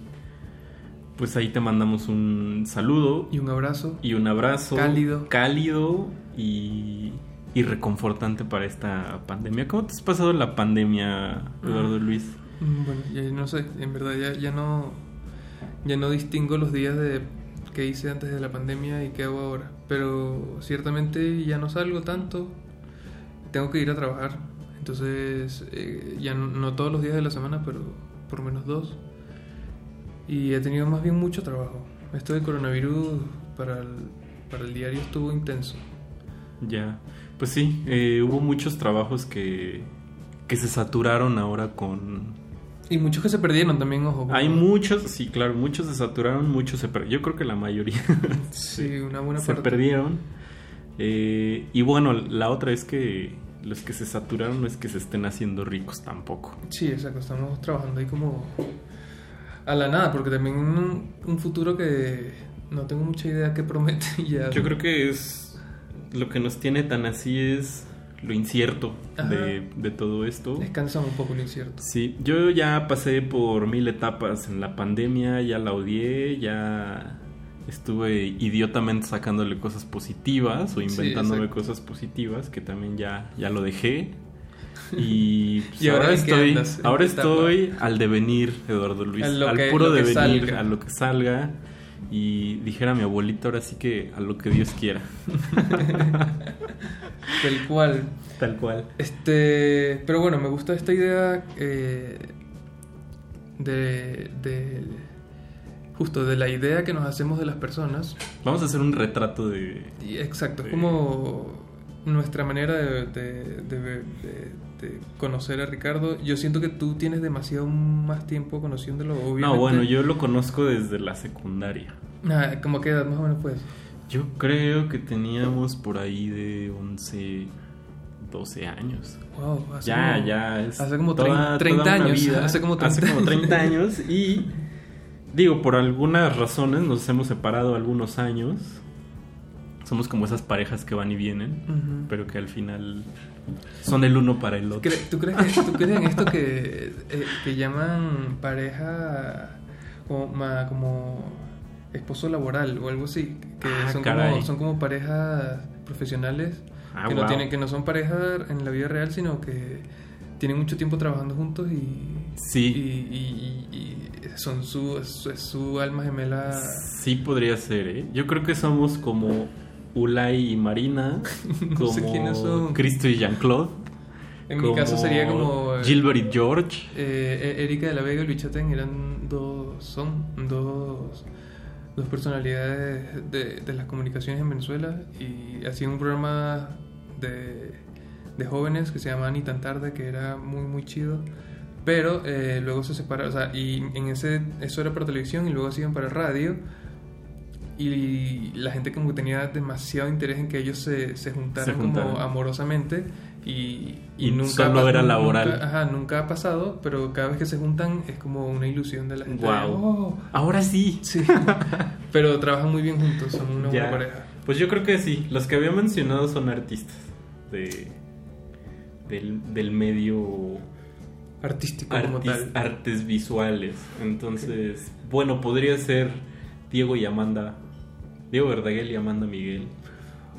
pues ahí te mandamos un saludo Y un abrazo. y un abrazo Cálido. cálido y, y reconfortante para esta pandemia. ¿Cómo te has pasado la pandemia, Eduardo Luis? Mm, Bueno, ya no sé, en verdad ya, ya no ya no distingo los días de qué hice antes de la pandemia y qué hago ahora. Pero ciertamente ya no salgo tanto, tengo que ir a trabajar. Entonces, eh, ya no, no todos los días de la semana, pero por menos dos. Y he tenido más bien mucho trabajo. Esto de coronavirus para el, para el diario estuvo intenso. Ya, pues sí, eh, hubo muchos trabajos que, que se saturaron ahora con... Y muchos que se perdieron también, ojo. Hay muchos, sí, claro, muchos se saturaron, muchos se perdieron. Yo creo que la mayoría Sí, una buena se parte. perdieron. Eh, y bueno, la otra es que los que se saturaron no es que se estén haciendo ricos tampoco. Sí, exacto. Estamos trabajando ahí como a la nada, porque también un, un futuro que no tengo mucha idea que promete ya. Yo creo que es lo que nos tiene tan así es lo incierto de, de todo esto. Descansa un poco lo incierto. Sí, yo ya pasé por mil etapas en la pandemia, ya la odié, ya estuve idiotamente sacándole cosas positivas o inventándome cosas positivas que también ya, ya lo dejé. Y, pues, ¿Y ahora estoy, ahora estoy al devenir, Eduardo Luis, al puro devenir, salga. a lo que salga. Y dijera mi abuelita, ahora sí que a lo que Dios quiera. Tal cual. Tal cual. Este, pero bueno, me gusta esta idea eh, de, de justo de la idea que nos hacemos de las personas. Vamos a hacer un retrato de... Exacto, es como nuestra manera de, de- de- de- conocer a Ricardo. Yo siento que tú tienes demasiado más tiempo conociéndolo, obviamente. No, bueno, yo lo conozco desde la secundaria. Ah, ¿Cómo qué edad más o menos pues? Yo creo que teníamos por ahí de 11, 12 años. Wow, hace ya, como- ya. Hace como toda- 30, 30 toda años. vida. Hace como 30, Hace como 30 años. Y digo, por algunas razones nos hemos separado algunos años. Somos como esas parejas que van y vienen, Ujú. pero que al final son el uno para el otro. ¿Cre- ¿Tú crees, que, ¿Tú crees en esto que, eh, que llaman pareja como, ma- como esposo laboral o algo así? Que Ah, son, como, son como parejas profesionales Ah, que, no wow. tienen, que no son parejas en la vida real, sino que tienen mucho tiempo trabajando juntos y, Sí. y- y- y son su, su, su alma gemela. Sí podría ser, ¿eh? Yo creo que somos como Ulay y Marina, No como sé quiénes son. Cristo y Jean-Claude. En mi caso sería como... eh, Gilbert y George. Eh, eh, Erika de la Vega y Luis Chatén eran dos, son dos, dos personalidades de, de las comunicaciones en Venezuela y hacían un programa de, de jóvenes que se llamaba Ni tan tarde, que era muy, muy chido. Pero eh, luego se separaron, o sea, y en ese, eso era para televisión y luego hacían para radio. Y la gente como que tenía demasiado interés en que ellos se, se juntaran, Se juntaran. como amorosamente y, Y nunca solo era nunca- laboral. ajá, nunca ha pasado, pero cada vez que se juntan es como una ilusión de la gente. de, Wow. "Oh". Ahora sí. Sí. pero trabajan muy bien juntos, son una Ya. buena pareja. Pues yo creo que sí. Los que había mencionado son artistas de del, del medio Artístico como tal. artes visuales. Entonces, bueno, podría ser Diego y Amanda. Diego Verdaguel y Amanda Miguel.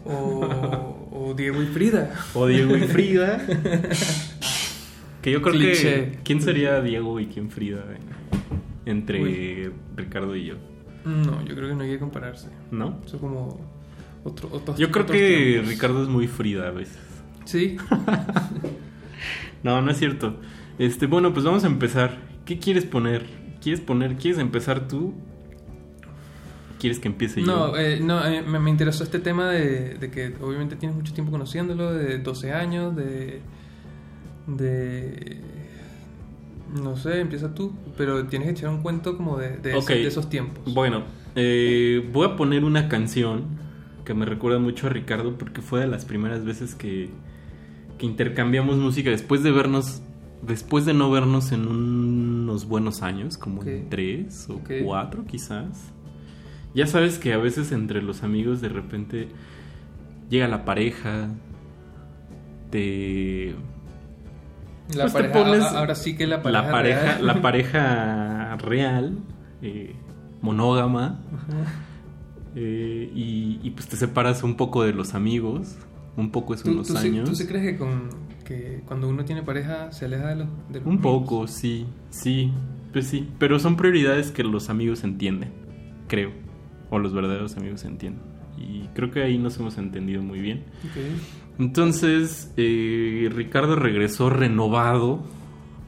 O, o Diego y Frida. O Diego y Frida. que yo creo Cliché. que. ¿Quién sería Diego y quién Frida? eh? Entre Uy. Ricardo y yo. No, yo creo que no hay que compararse. ¿No? Son como otro, otros Yo creo que tiempos. Ricardo es muy Frida a veces. Sí. No, no es cierto. Este, bueno, pues vamos a empezar. ¿Qué quieres poner? ¿Quieres poner? ¿Quieres empezar tú? ¿Quieres que empiece No, yo? eh, no eh, me, me interesó este tema de, de que obviamente tienes mucho tiempo conociéndolo, de 12 años, de... de no sé, empieza tú, pero tienes que echar un cuento como de, de, Ok. de esos tiempos. Bueno, eh, voy a poner una canción que me recuerda mucho a Ricardo porque fue de las primeras veces que, que intercambiamos música después de vernos, después de no vernos en unos buenos años, como en tres o cuatro quizás. Ya sabes que a veces entre los amigos de repente llega la pareja, te... La pues te pareja- pones- ahora sí que la pareja pareja, real. la pareja real, eh, monógama, eh, y, y, pues te separas un poco de los amigos, un poco es ¿Tú, unos tú años. tú sí crees que, con, que cuando uno tiene pareja se aleja de los, de los Un amigos? poco, sí, sí, pues sí, pero son prioridades que los amigos entienden, creo. o los verdaderos amigos entienden. Y creo que ahí nos hemos entendido muy bien. Entonces, eh, Ricardo regresó renovado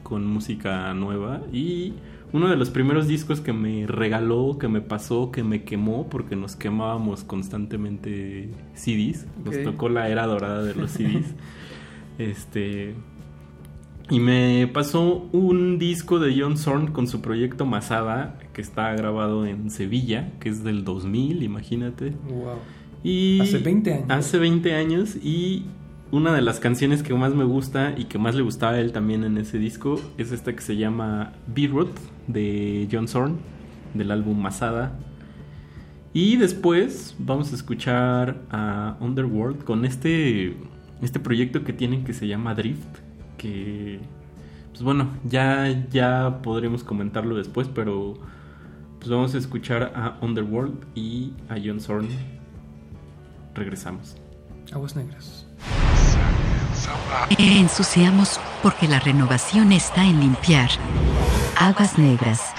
con música nueva y uno de los primeros discos que me regaló, que me pasó, que me quemó, porque nos quemábamos constantemente CDs. Nos Ok. tocó la era dorada de los CDs. este. Y me pasó un disco de John Zorn con su proyecto Masada, que está grabado en Sevilla, que es del 2000, imagínate. Wow. Y Hace 20 años. Hace 20 años y una de las canciones que más me gusta y que más le gustaba a él también en ese disco es esta que se llama Beirut de John Zorn del álbum Masada. Y después vamos a escuchar a Underworld con este este proyecto que tienen que se llama Drift, que pues bueno, ya ya podremos comentarlo después, pero pues vamos a escuchar a Underworld y a John Zorn. Regresamos. Aguas negras. Ensuciamos porque la renovación está en limpiar. Aguas negras.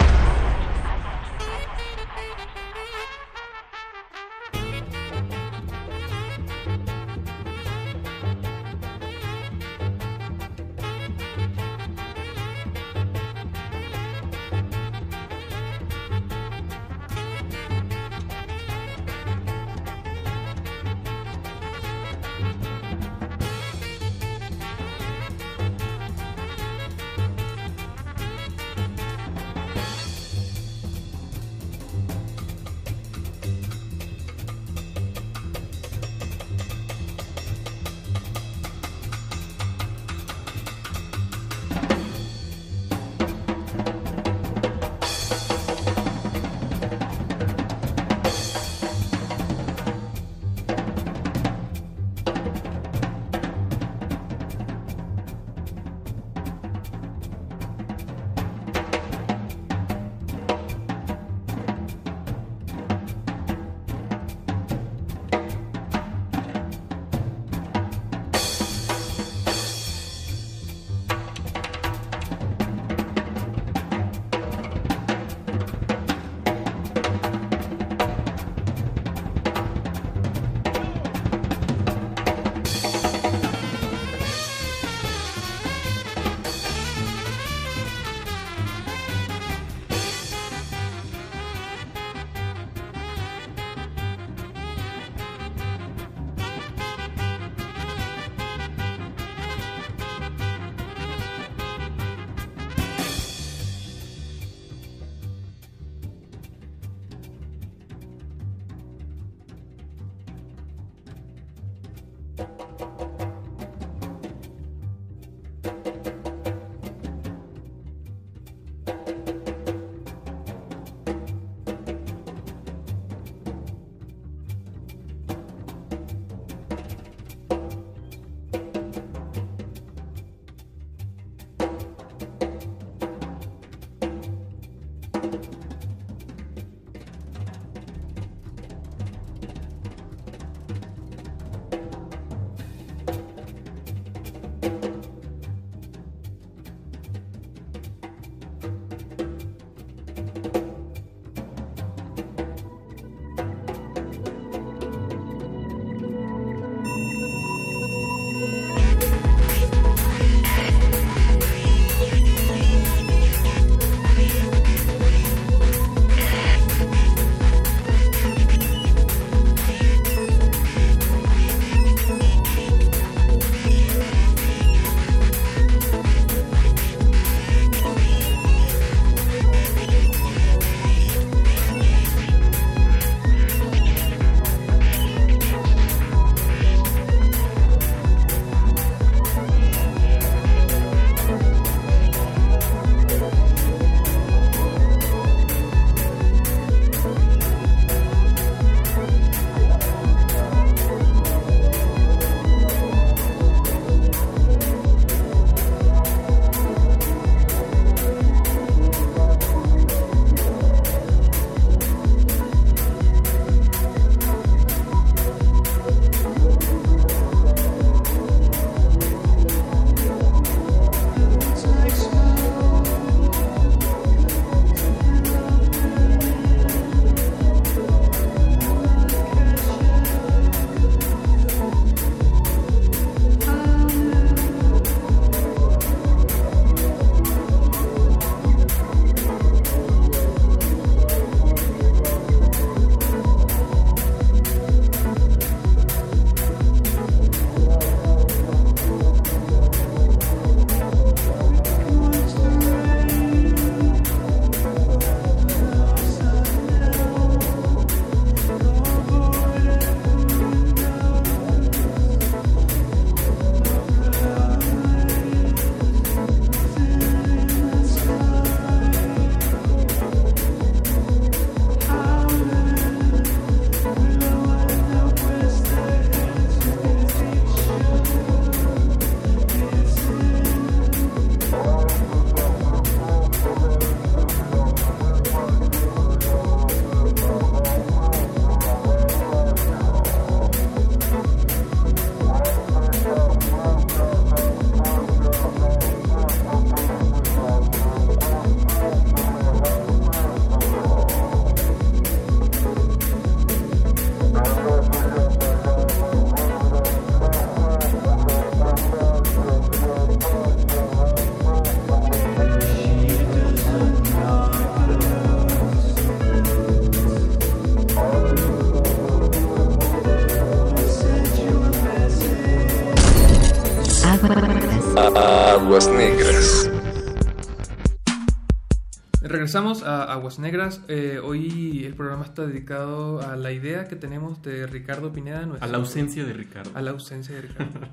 Regresamos a Aguas Negras. Eh, hoy el programa está dedicado a la idea que tenemos de Ricardo Pineda. A la ausencia de Ricardo. A la ausencia de Ricardo.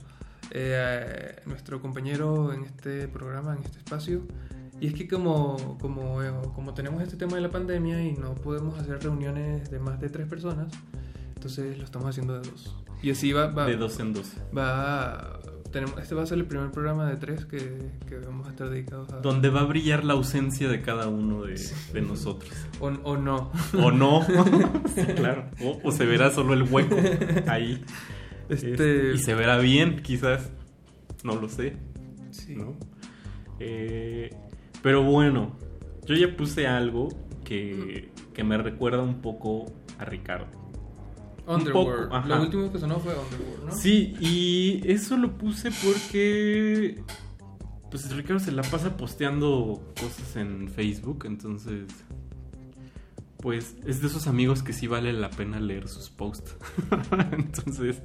Eh, nuestro compañero en este programa, en este espacio. Y es que como, como, eh, como tenemos este tema de la pandemia y no podemos hacer reuniones de más de tres personas, entonces lo estamos haciendo de dos. Y así va... va de dos en dos. Va, tenemos, este va a ser el primer programa de tres que, que vamos a estar dedicados a... Donde va a brillar la ausencia de cada uno de, de nosotros. O, o, no. O no. sí, claro. O, o, se verá solo el hueco ahí. Este... y se verá bien, quizás. No lo sé. Sí. ¿no? Eh, pero bueno, yo ya puse algo que, que me recuerda un poco a Ricardo. Underworld. Poco, lo último que sonó fue Underworld, ¿no? Sí, y eso lo puse porque. Pues Ricardo se la pasa posteando cosas en Facebook, entonces. Pues es de esos amigos que sí vale la pena leer sus posts. entonces.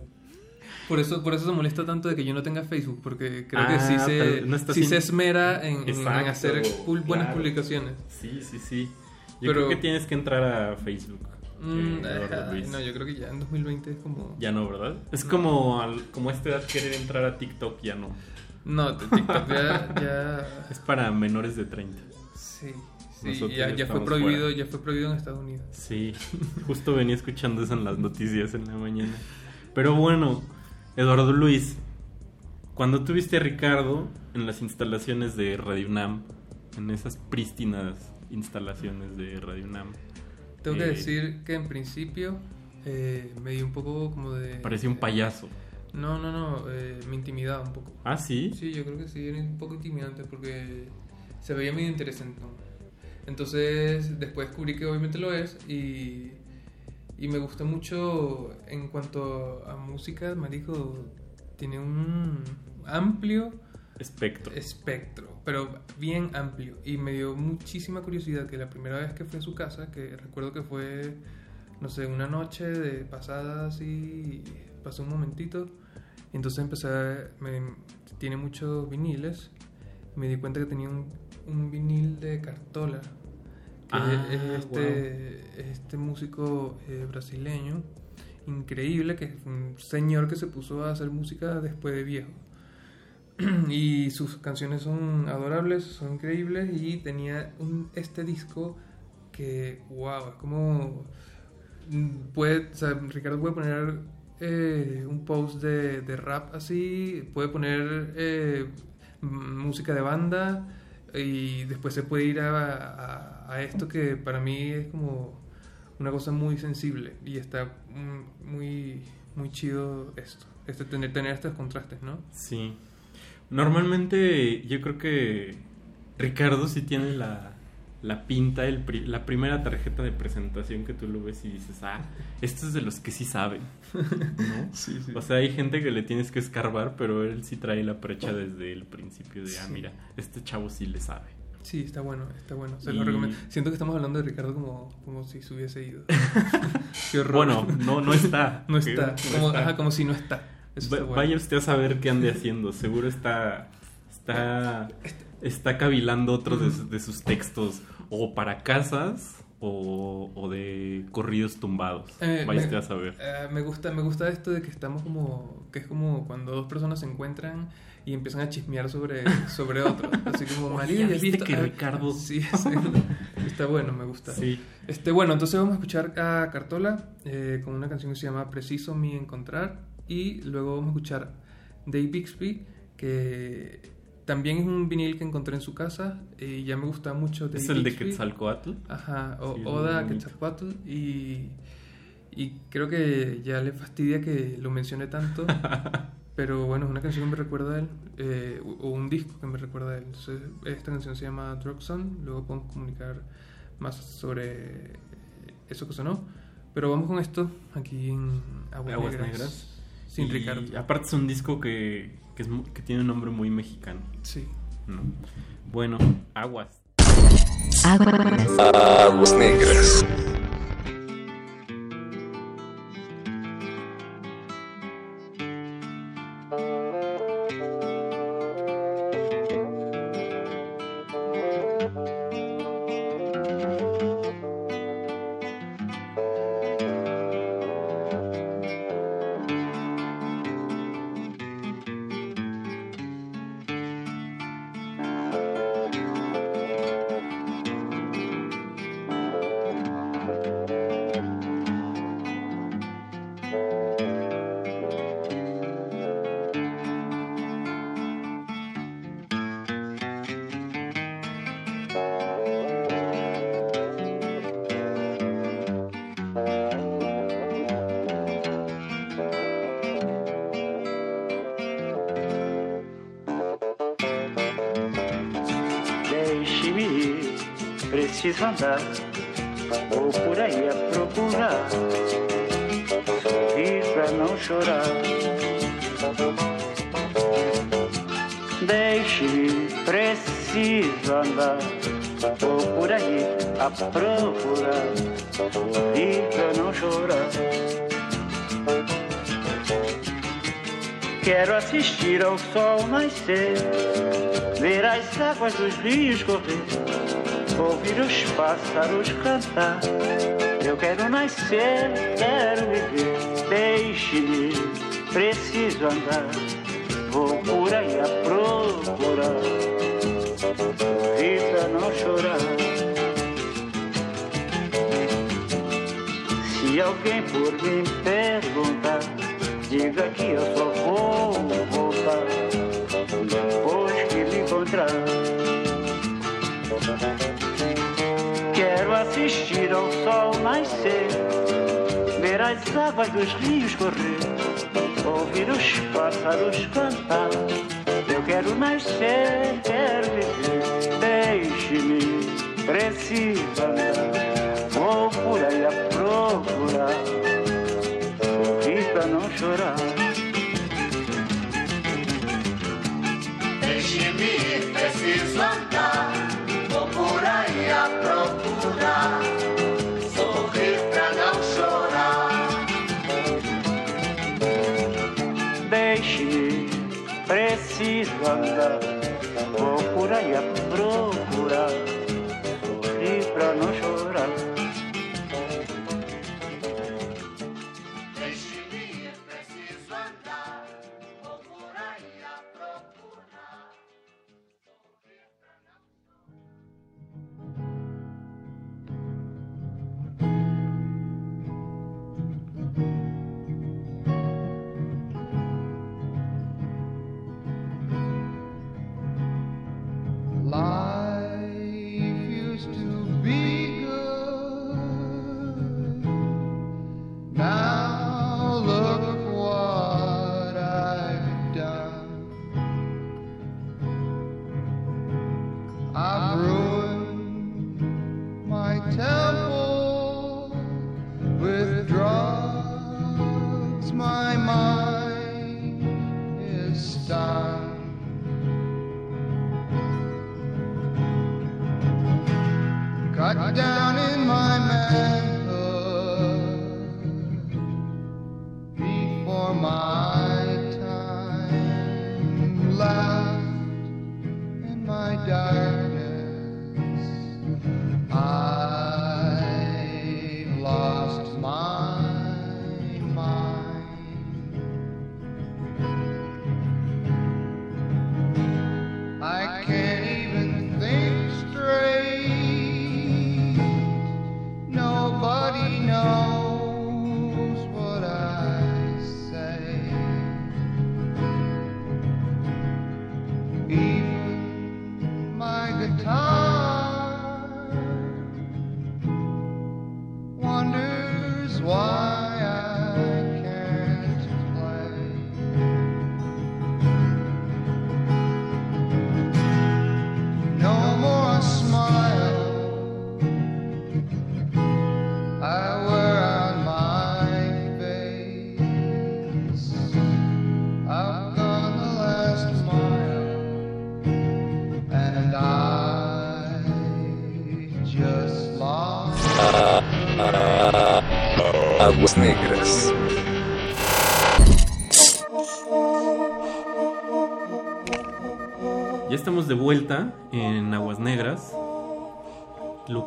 Por eso, por eso se molesta tanto de que yo no tenga Facebook, porque creo ah, que sí se, no sí sin... se esmera en, Exacto, en hacer claro. buenas publicaciones. Sí, sí, sí. Yo Pero... creo que tienes que entrar a Facebook. Mm, eh, no, yo creo que ya en 2020 es como... Ya no, ¿verdad? Es no. como, al, como esta edad querer entrar a TikTok, ya no. No, TikTok ya... ya... Es para menores de 30. Sí. Sí, ya, ya fue prohibido, fuera. ya fue prohibido en Estados Unidos. Sí, justo venía escuchando eso en las noticias en la mañana. Pero bueno, Eduardo Luis, cuando tuviste a Ricardo en las instalaciones de Radio UNAM, en esas prístinas instalaciones de Radio UNAM, tengo que eh, decir que en principio eh, me dio un poco como de... Parecía un payaso. No, no, no, eh, me intimidaba un poco. ¿Ah, sí? Sí, yo creo que sí, era un poco intimidante porque se veía medio interesante. Entonces, después descubrí que obviamente lo es y, y me gustó mucho en cuanto a música, Marico, tiene un amplio espectro. Espectro, pero bien amplio. Y me dio muchísima curiosidad que la primera vez que fui a su casa, que recuerdo que fue, no sé, una noche de pasada así, pasó un momentito. Entonces empecé a, me, tiene muchos viniles. Me di cuenta que tenía un, un vinil de Cartola. Que ah, es este, wow. este músico eh, brasileño increíble, que es un señor que se puso a hacer música después de viejo y sus canciones son adorables, son increíbles y tenía un, este disco que, wow, es como... Puede, o sea, Ricardo puede poner eh, un post de, rap así, puede poner eh, música de banda y después se puede ir a, esto que para mí es como una cosa muy sensible y está muy, muy chido esto, este, tener, tener estos contrastes, ¿no? Sí. Normalmente yo creo que Ricardo sí tiene la, la pinta, el, la primera tarjeta de presentación que tú lo ves y dices, ah, esto es de los que sí saben. ¿no? sí, sí. O sea, hay gente que le tienes que escarbar, pero él sí trae la precha desde el principio de, ah, mira, este chavo sí le sabe. Sí, está bueno, está bueno. Se y... lo recomiendo. Siento que estamos hablando de Ricardo como, como si se hubiese ido. Qué horror. Bueno, no, no está. no está. No como, está. Ajá, como si no está. Va, bueno. Vaya usted a saber qué ande haciendo. Seguro está está está cavilando otros de, de sus textos o para casas o, o de corridos tumbados. Eh, Vaya usted a saber. Eh, me gusta me gusta esto de que estamos como que es como cuando dos personas se encuentran y empiezan a chismear sobre sobre otro, así como María, ¿viste visto? que ah, Ricardo Sí, sí, está bueno, me gusta. Sí. Este, bueno, entonces vamos a escuchar a Cartola eh, con una canción que se llama Preciso mi encontrar y luego vamos a escuchar Dave Bixby que también es un vinil que encontré en su casa y ya me gusta mucho. ¿Es el Bixby. de Quetzalcoatl? Ajá, o, sí, Oda Quetzalcoatl y, y creo que ya le fastidia que lo mencione tanto. pero bueno, es una canción que me recuerda a él, eh, o un disco que me recuerda a él. Entonces, esta canción se llama Drug Sun, luego podemos comunicar más sobre eso que sonó. Pero vamos con esto aquí en Aguas, Aguas Negras. Negras. Sin y Ricardo. Aparte es un disco que, que, es, que tiene un nombre muy mexicano. Sí. ¿no? Bueno, Aguas. Aguas. Aguas Negras. Santa pássaros cantar. águas dos rios correr, ouvir os pássaros cantar. Eu quero nascer, quero viver, deixe-me, preciso andar. Vou por aí a procurar, sorriso não chorar.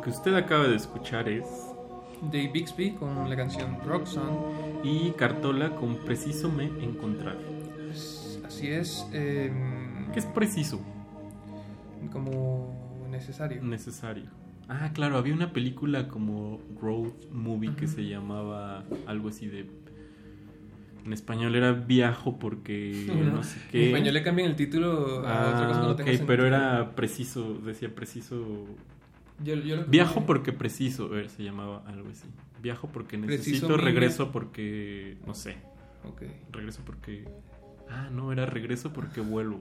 que usted acaba de escuchar es Dave Bixby con la canción Roxanne y Cartola con Preciso me encontrar. Así es. Em, ¿Qué es preciso? Como necesario. Necesario. Ah, claro, había una película como road movie que se llamaba algo así de en español era viajo porque no, sé qué. En español le cambian el título a otra cosa que no ah, Ok, pero era preciso, decía preciso Viajo porque preciso, eh, se llamaba algo así. Viajo porque necesito, regreso porque, no sé. Ok. Regreso porque... Ah, no, era regreso porque vuelvo.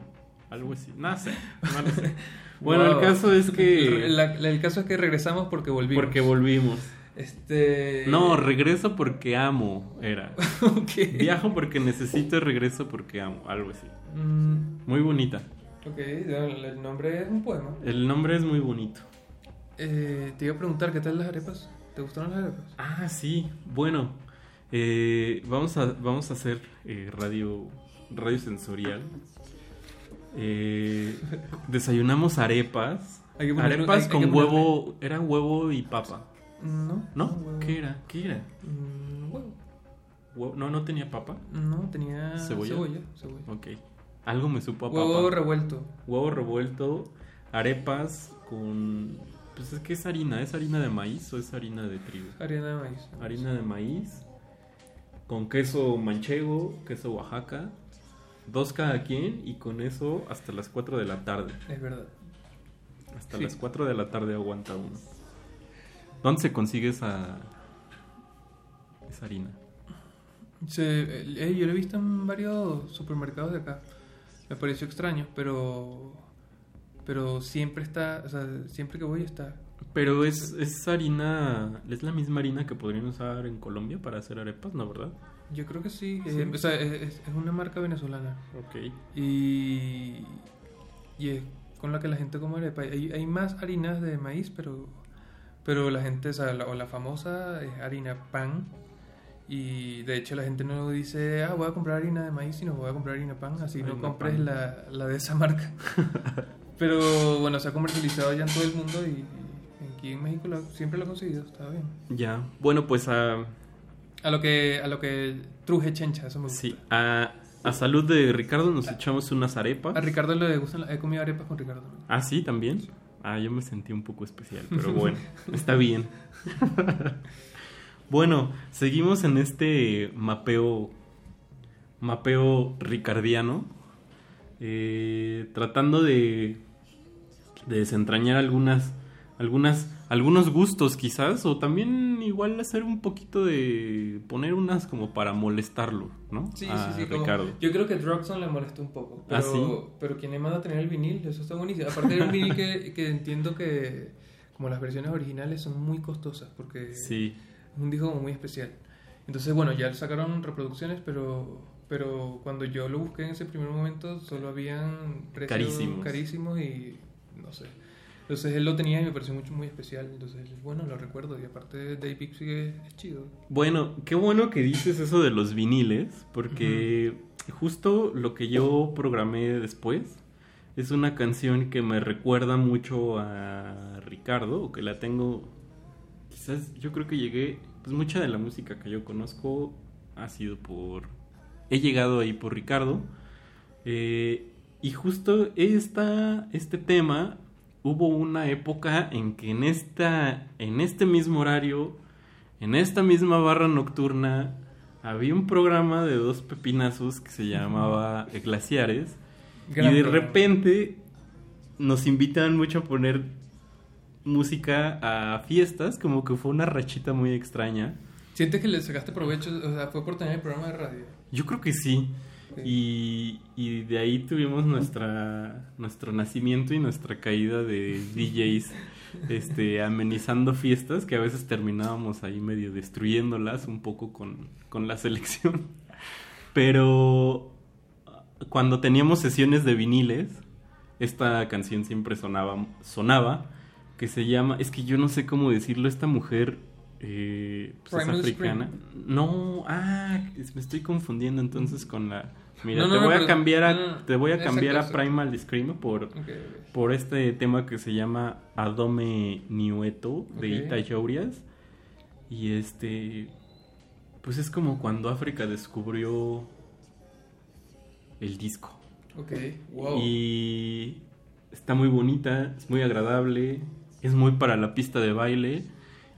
Algo así. No sé. No sé. Bueno, el caso es que... El caso es que regresamos porque volvimos. Porque volvimos. Este... No, regreso porque amo, era. okay. Viajo porque necesito regreso porque amo, algo así. Mm. Muy bonita. Ok, el nombre es un poema. El nombre es muy bonito. Eh, te iba a preguntar, ¿qué tal las arepas? ¿Te gustaron las arepas? Ah, sí. Bueno, eh, vamos, a, vamos a hacer eh, radio, radio sensorial. Eh, desayunamos arepas. Arepas hay- con huevo. Era huevo y papa. No. ¿No? huevo. ¿Qué era? ¿Qué era? Mm, huevo. Huevo- No, no tenía papa. No, tenía Cebolla. cebolla. cebolla. Ok. Algo me supo a Huevo papa. revuelto. Huevo revuelto. Arepas con. Pues es que es harina. ¿Es harina de maíz o es harina de trigo? Harina de maíz. Harina de maíz. Con queso manchego, queso Oaxaca. Dos cada quien y con eso hasta las 4 de la tarde. Es verdad. Hasta Sí. las 4 de la tarde aguanta uno. ¿Dónde se consigue esa, esa harina? Se- eh, yo lo he visto en varios supermercados de acá. Me pareció extraño, pero. Pero siempre está. O sea, siempre que voy está. Pero es, es harina, es la misma harina que podrían usar en Colombia para hacer arepas, ¿no verdad? Yo creo que sí. Sí. eh, o sea, es, una marca venezolana. Ok. Y. Y es con la que la gente come arepa. Hay, hay más harinas de maíz, pero. Pero la gente, o sea, la, o la famosa es harina pan. Y de hecho la gente no dice, ah, voy a comprar harina de maíz, sino voy a comprar harina pan. Así no compres pan. la, la de esa marca. pero bueno, se ha comercializado ya en todo el mundo y, y aquí en México lo- siempre lo he conseguido, está bien. Ya. Bueno, pues a, A lo que, a lo que truje chencha, eso me gusta. sí, a, a salud de Ricardo nos echamos unas arepas. A Ricardo le gustan, la- he comido arepas con Ricardo. Ah, sí, también. Ah, yo me sentí un poco especial, pero bueno, está bien. bueno, seguimos en este mapeo, mapeo ricardiano, eh, tratando de, de desentrañar algunas, algunas, algunos gustos quizás, o también igual hacer un poquito de poner unas como para molestarlo, ¿no? Sí, a sí, sí. como- Ricardo. yo creo que Druxon le molestó un poco. Pero, ¿Ah, sí? pero quien le manda a tener el vinil, eso está buenísimo. Aparte del vinil que, que entiendo que, como las versiones originales, son muy costosas porque Sí. es un disco como muy especial. Entonces, bueno, ya sacaron reproducciones, pero pero cuando yo lo busqué en ese primer momento, solo habían precios Carísimos. carísimos y no sé. Entonces él lo tenía y me pareció mucho, muy especial. Entonces, bueno, lo recuerdo. Y aparte, Dave Pixie es, es chido. Bueno, qué bueno que dices eso de los viniles, porque justo lo que yo programé después es una canción que me recuerda mucho a Ricardo, o que la tengo, quizás yo creo que llegué, pues mucha de la música que yo conozco ha sido por, he llegado ahí por Ricardo, eh, y justo esta, este tema, hubo una época en que en, esta, en este mismo horario, en esta misma barra nocturna, había un programa de dos pepinazos que se llamaba Glaciares. Gran y de programa. repente nos invitan mucho a poner música a fiestas, como que fue una rachita muy extraña. ¿Sientes que le sacaste provecho? O sea, fue por tener el programa de radio. Yo creo que sí. Y, de ahí tuvimos nuestra nuestro nacimiento y nuestra caída de DJs este, amenizando fiestas que a veces terminábamos ahí medio destruyéndolas un poco con, con la selección. Pero cuando teníamos sesiones de viniles, esta canción siempre sonaba, sonaba que se llama, es que yo no sé cómo decirlo, esta mujer eh, pues es africana. No, ah, me estoy confundiendo entonces con la... Mira, No, no, te no, voy a cambiar a, te voy a cambiar a. Primal Scream por, por este tema que se llama Adome Niueto de. Ita Yaurias. Y este, pues es como cuando África descubrió el disco. Ok, wow. Y está muy bonita, es muy agradable, es muy para la pista de baile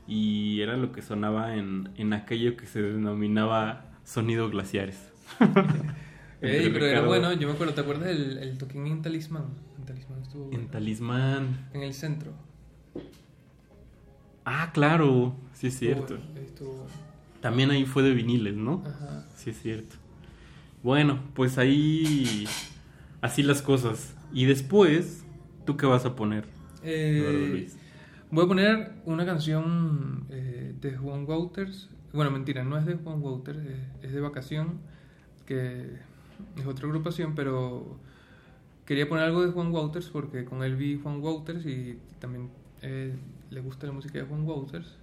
y era lo que sonaba en, en aquello que se denominaba sonido glaciares. Ey, pero era bueno, yo me acuerdo, ¿te acuerdas del el toquín en Talismán? En Talismán estuvo bueno. En Talismán. En el centro. Ah, claro, sí es cierto. estuvo. También ahí fue de viniles, ¿no? Ajá. Sí es cierto. Bueno, pues ahí así las cosas. Y después, ¿tú qué vas a poner? Eh, Luis? Voy a poner una canción eh, de Juan Wouters. Bueno, mentira, no es de Juan Wouters, es, es de Vacación, que es otra agrupación, pero quería poner algo de Juan Wouters porque con él vi Juan Wouters y también eh, le gusta la música de Juan Wouters.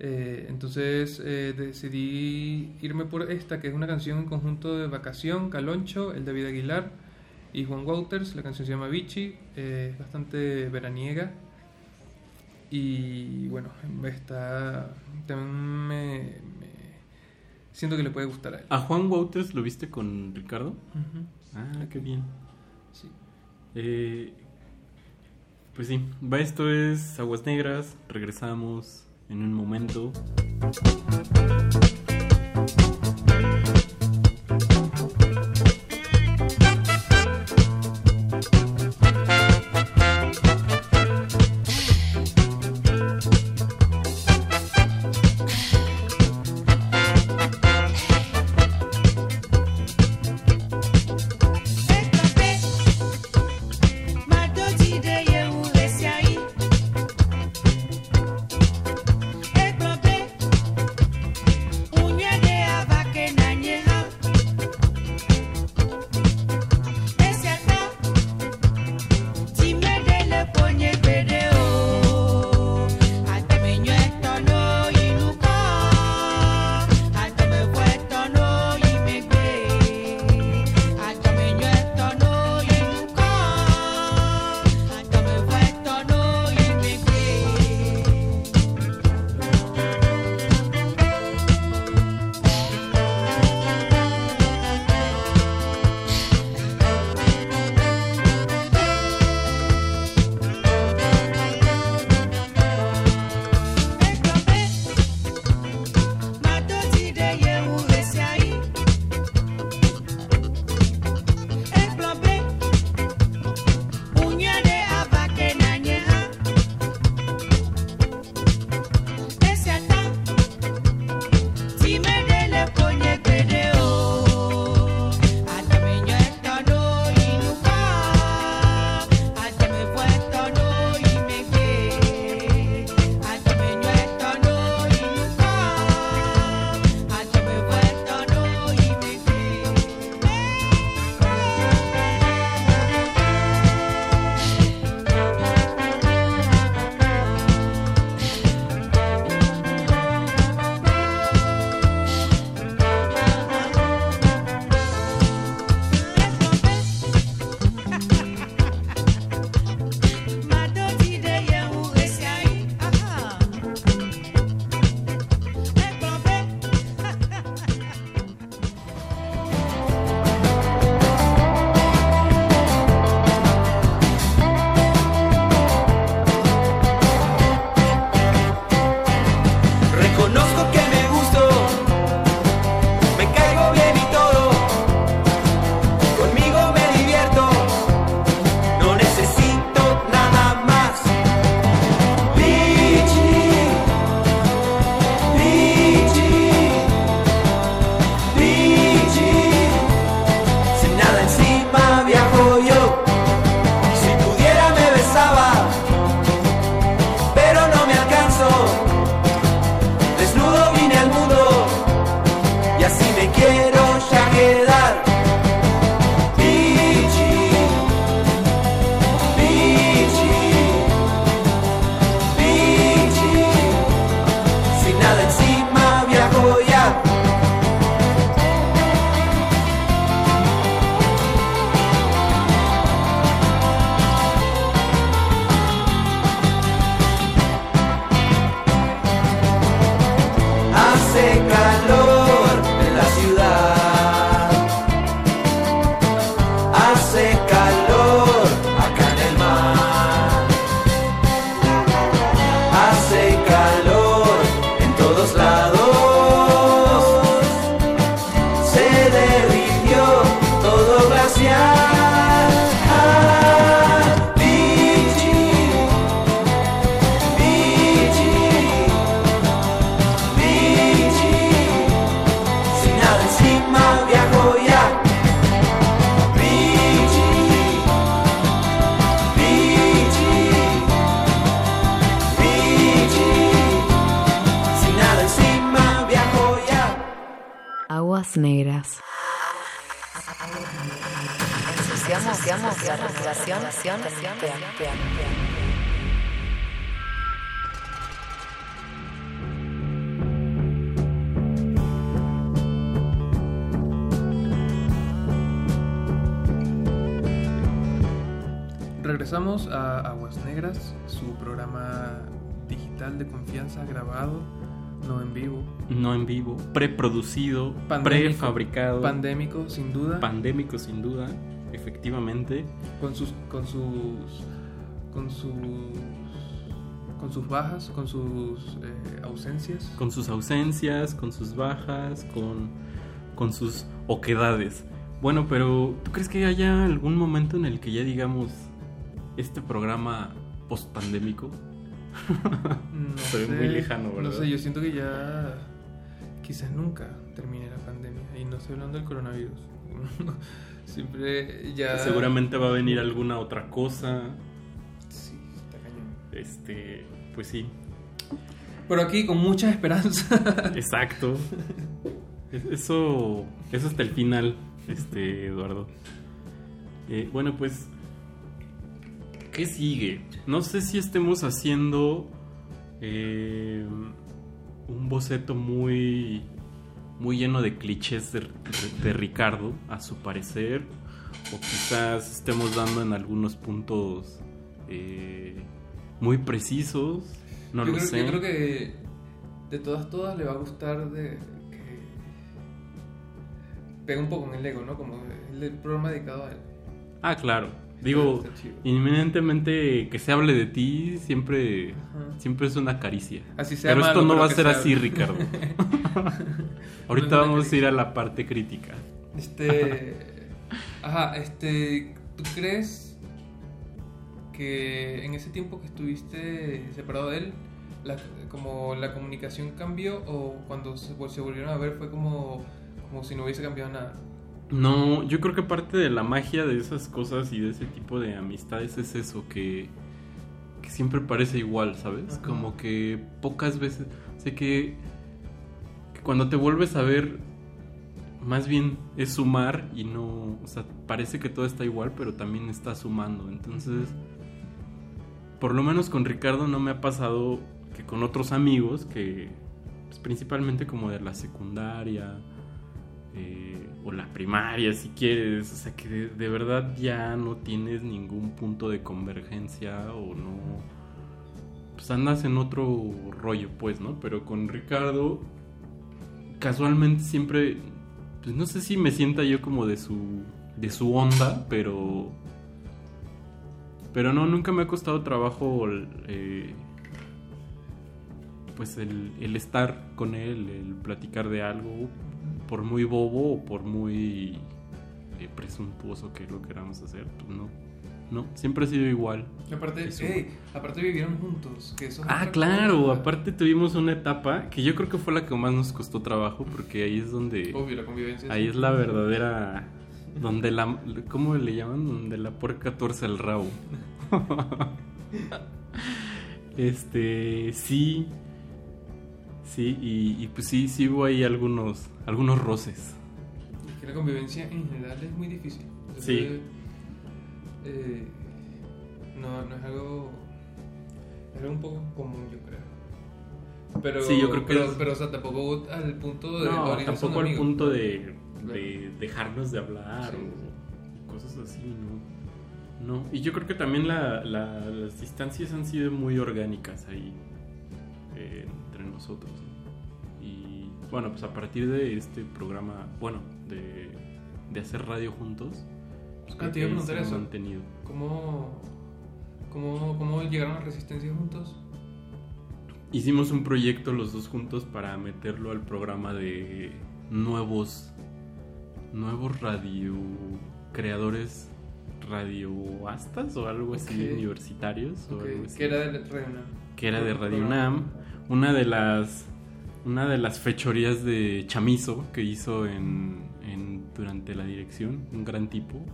Eh, entonces eh, decidí irme por esta, que es una canción en conjunto de Vacación, Caloncho, el David Aguilar y Juan Wouters. La canción se llama Vichy, eh, es bastante veraniega. Y bueno, está. También me, me- siento que le puede gustar a él. ¿A Juan Wouters lo viste con Ricardo? Ah, qué bien. Sí. Eh, pues sí, va esto es Aguas Negras, regresamos en un momento. De Regresamos a Aguas Negras, su programa digital de confianza grabado, no en vivo. No en vivo, preproducido, Pandémico. prefabricado. Pandémico, sin duda. Pandémico, sin duda, efectivamente. con sus con sus con sus con sus bajas, con sus eh, ausencias. Con sus ausencias, con sus bajas, con, con sus oquedades. Bueno, pero ¿tú crees que haya algún momento en el que ya digamos este programa post-pandémico? No ve sé, muy lejano, ¿verdad? No sé, yo siento que ya quizás nunca termine la pandemia y no estoy hablando del coronavirus. Siempre ya Seguramente va a venir alguna otra cosa. Sí, está cañón. Este, pues sí. Pero aquí con mucha esperanza. Exacto. Es- Eso, eso hasta el final, este, Eduardo. Eh, bueno, pues, ¿qué sigue? No sé si estemos haciendo eh, un boceto muy, muy lleno de clichés de, de Ricardo, a su parecer, o quizás estemos dando en algunos puntos eh, muy precisos. No yo lo creo, sé. Yo creo que de todas, todas le va a gustar de que pega un poco en el ego, ¿no? Como el programa dedicado a él. Ah, claro. Digo, inminentemente que se hable de ti siempre, Ajá. siempre es una caricia. Así sea pero esto no pero va a ser se así. Ricardo. Ahorita vamos a ir a la parte crítica. Este. Ajá, este. ¿Tú crees que en ese tiempo que estuviste separado de él, la, como la comunicación cambió o cuando se, se volvieron a ver fue como, como si no hubiese cambiado nada? No, yo creo que parte de la magia de esas cosas y de ese tipo de amistades es eso, que, que siempre parece igual, ¿sabes? Ajá. Como que pocas veces, sé que, que cuando te vuelves a ver, más bien es sumar y no, o sea, parece que todo está igual, pero también está sumando. Entonces, por lo menos con Ricardo no me ha pasado que con otros amigos que, pues, principalmente como de la secundaria, eh, o la primaria si quieres, o sea que de, verdad ya no tienes ningún punto de convergencia o no, pues andas en otro rollo pues, ¿no? Pero con Ricardo casualmente siempre, pues no sé si me sienta yo como de su, de su onda, pero... Pero no, nunca me ha costado trabajo eh, pues el, el estar con él, el platicar de algo, por muy bobo o por muy eh, presuntuoso que lo queramos hacer, pues no. No, siempre ha sido igual. Y aparte, Eso. ey, aparte vivieron juntos. Que eso es Ah, claro, cosa. aparte tuvimos una etapa que yo creo que fue la que más nos costó trabajo porque ahí es donde... Obvio, la convivencia. Ahí es la verdadera... Donde la... ¿Cómo le llaman? Donde la puerca tuerce el rabo. este... Sí. Sí, y, y pues sí, sí hubo ahí algunos, algunos roces. Es que la convivencia en general es muy difícil. Sí. Eh, no, no es algo. Es algo un poco común, yo creo. Pero, Sí, yo creo que pero, es- pero, o sea, tampoco al punto de. No, tampoco al punto de, de dejarnos de hablar Sí, o cosas así, ¿no? No, y yo creo que también la- la- las distancias han sido muy orgánicas ahí eh, nosotros. ¿no? Y bueno, pues a partir de este programa, bueno, de, de hacer radio juntos, pues Ah, te iba a preguntar eso. ¿Cómo, cómo, ¿Cómo llegaron a Resistencia juntos? Hicimos un proyecto los dos juntos para meterlo al programa de nuevos nuevos radio creadores radioastas o algo así universitarios o algo así. Que era de Radio UNAM. que era de Radio. UNAM, una de las una de las fechorías de Chamizo que hizo en, en- durante la dirección, un gran tipo,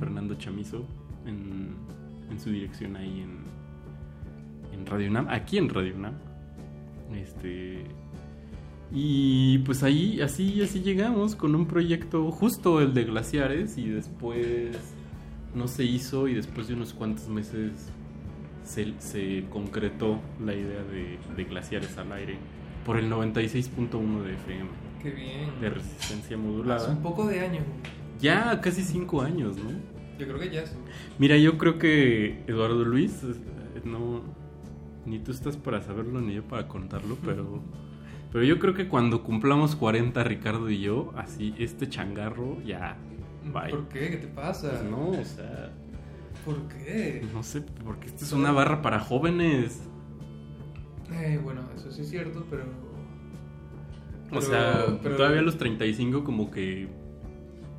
Fernando Chamizo, en, en su dirección ahí en, en Radio UNAM, aquí en Radio UNAM. Este Y pues ahí, así, así llegamos con un proyecto justo el de glaciares y después no se hizo y después de unos cuantos meses se, se concretó la idea de, de glaciares al aire por el 96.1 de FM. Qué bien. De resistencia Hace modulada. un poco de años. Ya casi cinco años, ¿no? Yo creo que ya sí. Mira, yo creo que Eduardo Luis, eh, no, ni tú estás para saberlo ni yo para contarlo, pero, pero yo creo que cuando cumplamos 40, Ricardo y yo, así, este changarro ya, bye. ¿Por qué? ¿Qué te pasa? Pues no, o sea, ¿Por qué? no sé, porque esta es una barra para jóvenes. Eh, bueno, eso sí es cierto, pero... O sea, pero- todavía a los 35 como que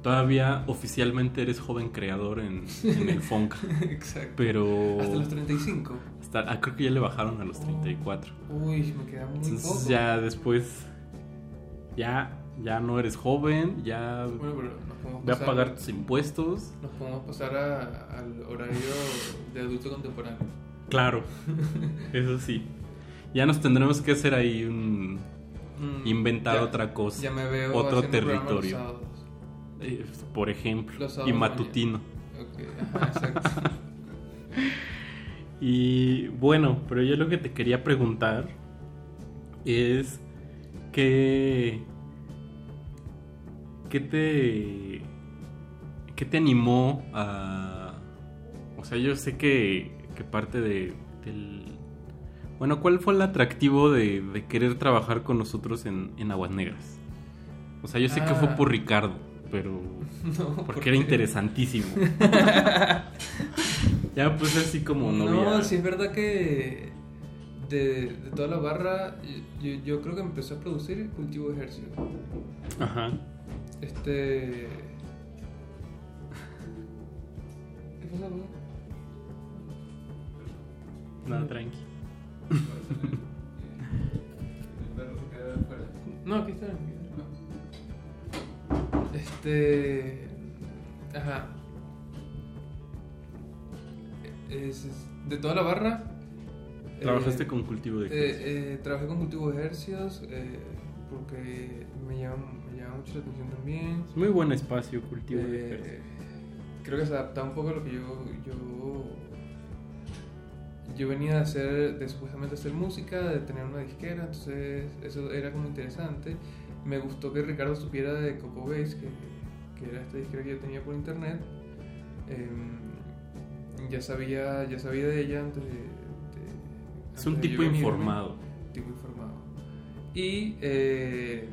todavía oficialmente eres joven creador en, en el funk. Exacto. Pero... Hasta los 35. hasta- ah, creo que ya le bajaron a los 34. Uy, me queda muy Entonces poco. ya después ya ya no eres joven, ya Bueno, ve a pasar- pagar tus impuestos. Nos podemos pasar a- al horario de adulto contemporáneo. Claro. Eso sí. Ya nos tendremos que hacer ahí un Mm, inventar ya- otra cosa, ya me veo otro los territorio. sábados. Eh, por ejemplo, Los y matutino. Ok, ajá, exacto. Y bueno, pero yo lo que te quería preguntar es que ¿qué te qué te animó a o sea, yo sé que, que parte de del bueno, ¿cuál fue el atractivo de, de querer trabajar con nosotros en, en Aguas Negras? O sea, yo sé que fue Ah. por Ricardo, pero No, porque ¿por era interesantísimo. ya pues así como novia. No, sí es verdad que de, de toda la barra, yo, yo creo que empecé a producir cultivo de ejercicio. Ajá. Este. ¿Qué pasa, bro? Nada, tranqui. No, aquí está. Este. Ajá. Es, es- de toda la barra. Trabajaste eh, con cultivo de eh, ejercicios. eh, trabajé con cultivo de ejercicios eh, porque me llama, me llama mucho la atención también. Es muy buen espacio cultivo de Eh, creo que se adaptaba un poco a lo que yo, yo yo venía de hacer de supuestamente hacer música de tener una disquera entonces eso era como interesante. Me gustó que Ricardo supiera de Coco Base que, que era esta disquera que yo tenía por internet. Em, ya sabía ya sabía de ella antes de, de- Es un antes tipo informado. tipo informado. Y eh,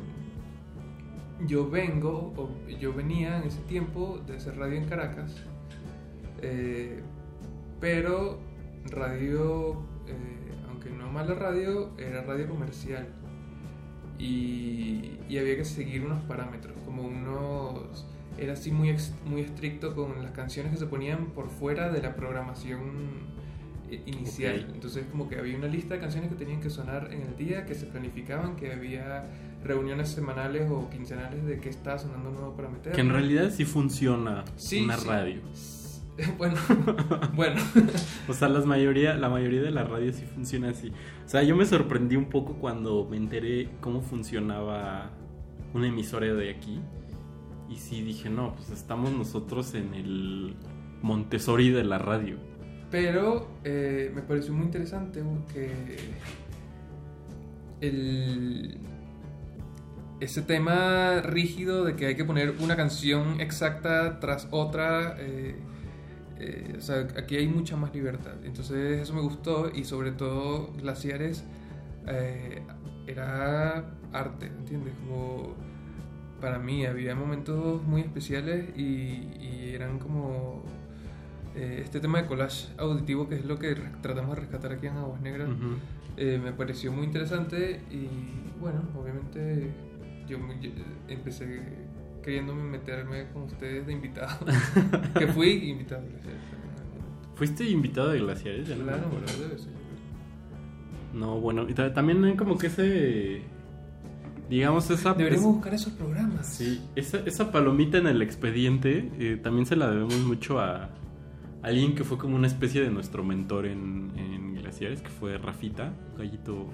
yo vengo, yo venía en ese tiempo de hacer radio en Caracas, eh, pero radio, eh, aunque no mala radio, era radio comercial. Y, y había que seguir unos parámetros, como unos... Era así muy, muy estricto con las canciones que se ponían por fuera de la programación inicial. Ok. Entonces como que había una lista de canciones que tenían que sonar en el día, que se planificaban, que había reuniones semanales o quincenales de qué estaba sonando nuevo para meter. Que en realidad sí funciona Sí, una sí. radio. bueno, bueno. O sea, las mayoría, la mayoría de las radios sí funciona así. O sea, yo me sorprendí un poco cuando me enteré cómo funcionaba una emisora de aquí. Y sí dije, no, pues estamos nosotros en el Montessori de la radio. Pero eh, me pareció muy interesante que el, ese tema rígido de que hay que poner una canción exacta tras otra, eh, eh, o sea, aquí hay mucha más libertad. Entonces eso me gustó y sobre todo Glaciares eh, era arte, ¿entiendes? Como para mí había momentos muy especiales y eran como eh, este tema de collage auditivo que es lo que tratamos de rescatar aquí en Aguas Negras Ujú. eh, me pareció muy interesante y bueno obviamente yo, yo, empecé queriéndome meterme con ustedes de invitado que fui invitado ¿Fuiste invitado de Glaciares? Ya no claro veces, yo creo. No, bueno, y ta- también como que ese. Digamos, esa. deberíamos es- buscar esos programas Sí, esa, esa palomita en el expediente eh, también se la debemos mucho a alguien que fue como una especie de nuestro mentor en, en Glaciares, que fue Rafita, gallito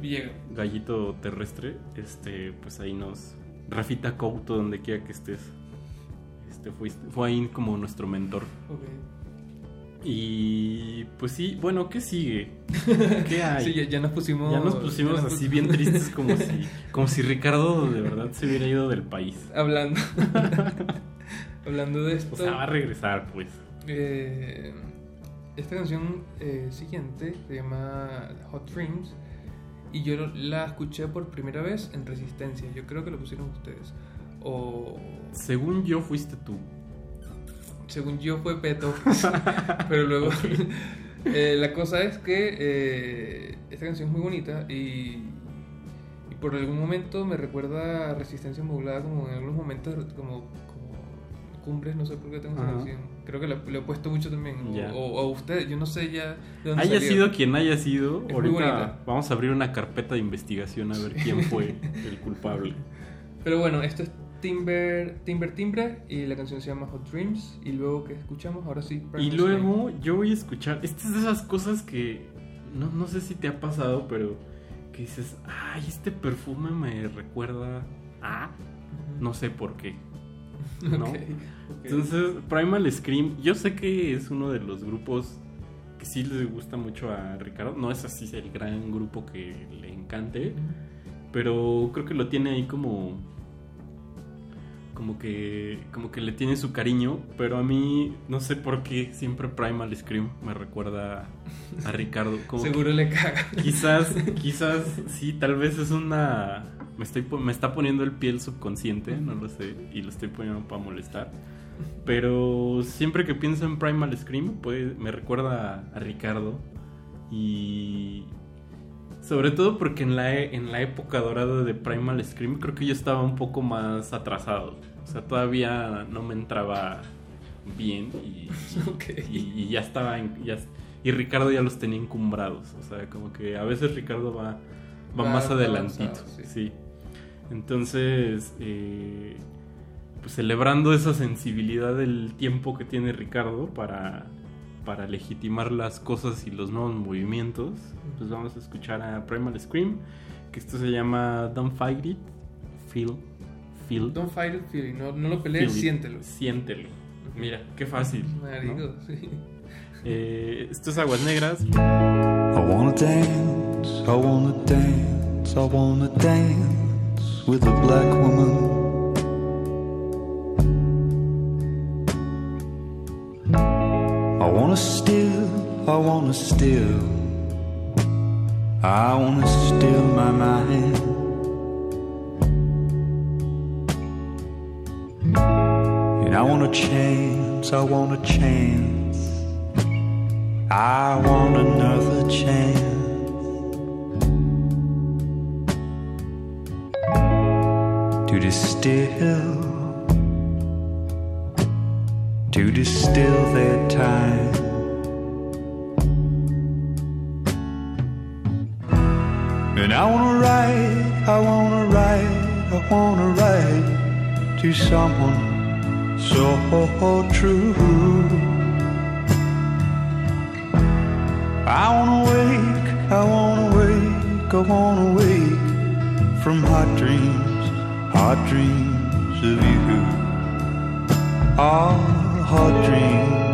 Villegas. Gallito terrestre, este, pues ahí nos. Rafita Couto, donde quiera que estés. Este, fuiste- fue ahí como nuestro mentor. Ok. Y pues sí, bueno, ¿qué sigue? ¿Qué hay? Sí, ya, ya nos pusimos. Ya nos pusimos ya nos así pus- bien tristes como si, como si Ricardo de verdad se hubiera ido del país. Hablando. Hablando de esto. O sea, va a regresar, pues. Eh, esta canción eh, siguiente se llama Hot Dreams y yo la escuché por primera vez en Resistencia. Yo creo que lo pusieron ustedes. O Según yo, fuiste tú. según yo fue Peto, pero luego eh, la cosa es que eh, esta canción es muy bonita y, por algún momento me recuerda a Resistencia Modulada como en algunos momentos como, como cumbres, no sé por qué tengo esa canción. Creo que la- le he puesto mucho también. O, Ya. o, o usted, yo no sé ya de dónde Haya salió. sido quien haya sido, Es ahorita vamos a abrir una carpeta de investigación a ver quién fue el culpable. Pero bueno, esto es Timber, Timber Timbre y la canción se llama Hot Dreams y luego que escuchamos, ahora sí. Y luego yo voy a escuchar. Estas es de esas cosas que no, no sé si te ha pasado, pero que dices, ay, este perfume me recuerda a. No sé por qué. ¿no? Entonces, Primal Scream, yo sé que es uno de los grupos que sí les gusta mucho a Ricardo. No es así el gran grupo que le encante, pero creo que lo tiene ahí como como que como que le tiene su cariño, pero a mí no sé por qué siempre Primal Scream me recuerda a Ricardo. Como Seguro le caga. Quizás, quizás sí, tal vez es una me estoy me está poniendo el piel subconsciente, no lo sé, y lo estoy poniendo para molestar. Pero siempre que pienso en Primal Scream, pues me recuerda a, a Ricardo y sobre todo porque en la, e- en la época dorada de Primal Scream creo que yo estaba un poco más atrasado. O sea, todavía no me entraba bien y, y, y ya estaba en- ya- y Ricardo ya los tenía encumbrados. O sea, como que a veces Ricardo va, va, Va más adelantito. avanzado, sí. sí. Entonces, eh, pues celebrando esa sensibilidad del tiempo que tiene Ricardo para, para legitimar las cosas y los nuevos movimientos, pues vamos a escuchar a Primal Scream, que esto se llama Don't Fight It, Feel, Feel. Don't fight it, feel it. No, no lo pelees, siéntelo. Siéntelo. Mira, qué fácil. Marico, ¿no? sí. Eh, esto es Aguas Negras. I wanna dance, I wanna dance, I wanna dance with a black woman. I wanna steal, I wanna steal, I wanna steal my mind. And I want a chance, I want a chance. I want another chance to distill, to distill their time. And I wanna write, I wanna write, I wanna write to someone so true. I wanna wake, I wanna wake, I wanna wake from hot dreams, hot dreams of you. Ah, hot dreams.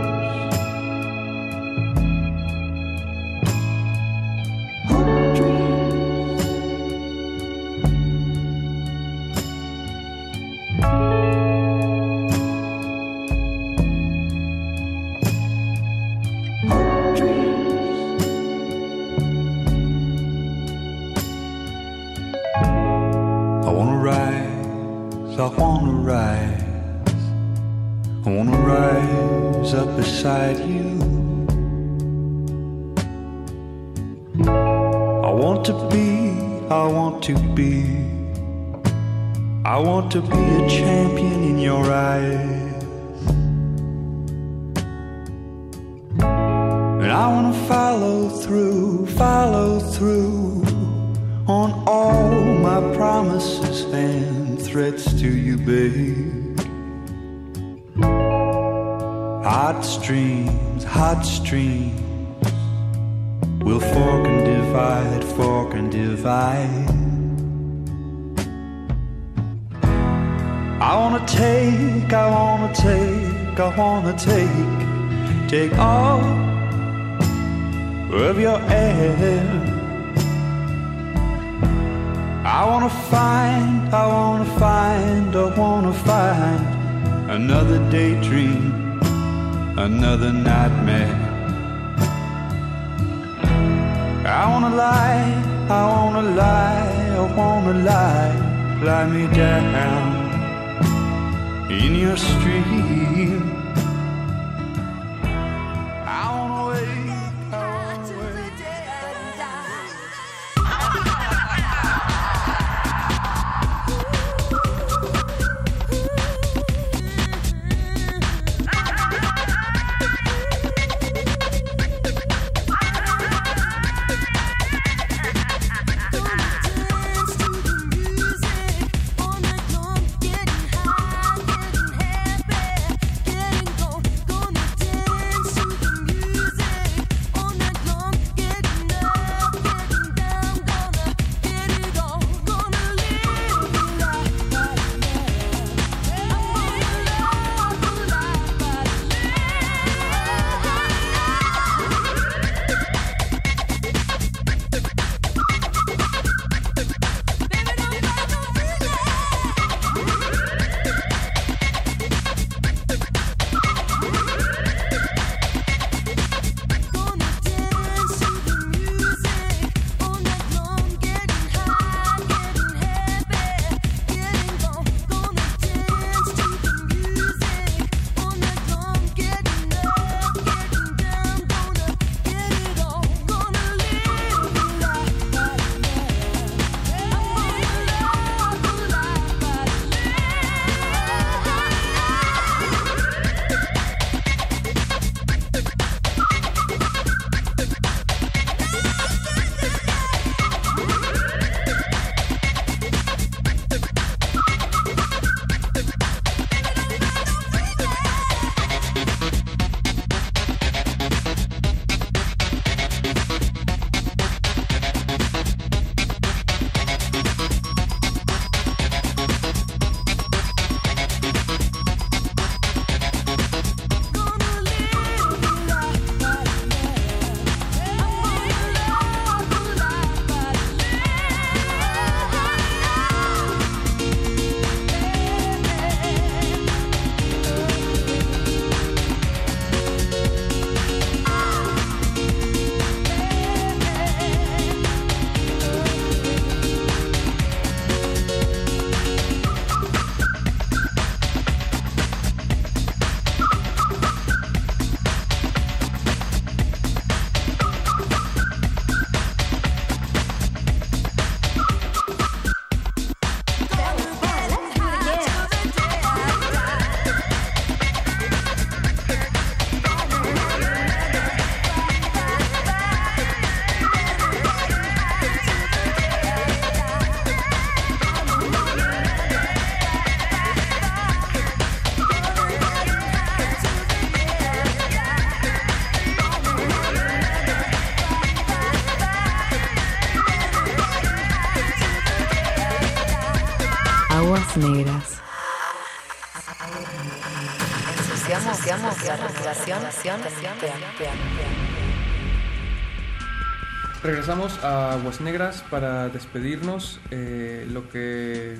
Regresamos a Aguas Negras para despedirnos. Eh, lo que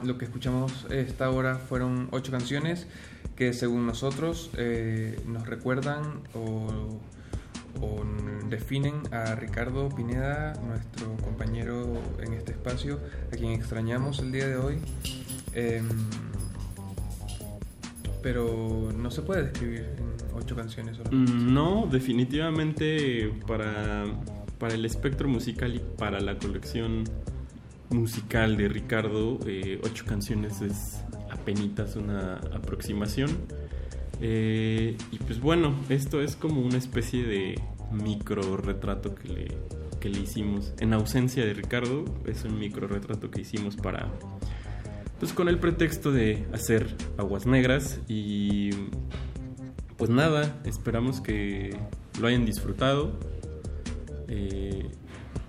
lo que escuchamos esta hora fueron ocho canciones que según nosotros eh, nos recuerdan o, o definen a Ricardo Pineda, nuestro compañero en este espacio, a quien extrañamos el día de hoy. Em, pero no se puede describir en ocho canciones solamente. Mm, No, definitivamente para, para el espectro musical y para la colección musical de Ricardo, eh, ocho canciones es apenas una aproximación. Eh, y pues bueno, esto es como una especie de micro retrato que le, que le hicimos. En ausencia de Ricardo, es un micro retrato que hicimos para, pues con el pretexto de hacer aguas negras y pues nada, esperamos que lo hayan disfrutado. Eh,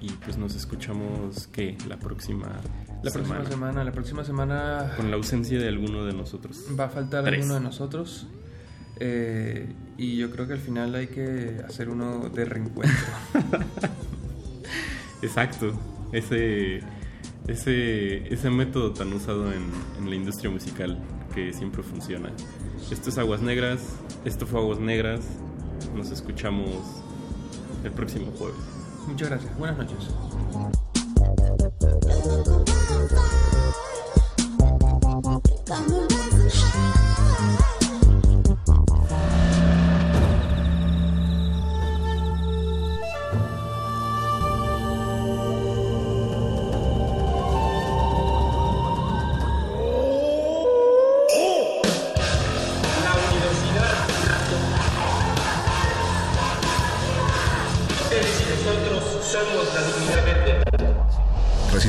Y pues nos escuchamos, ¿qué? La próxima La próxima semana, la próxima semana Con la ausencia de alguno de nosotros. va a faltar Tres. alguno de nosotros. Eh, y yo creo que al final hay que hacer uno de reencuentro. Exacto. Ese, ese, ese método tan usado en, en la industria musical que siempre funciona. Esto es Aguas Negras. Esto fue Aguas Negras. Nos escuchamos el próximo jueves. Muchas gracias. Buenas noches.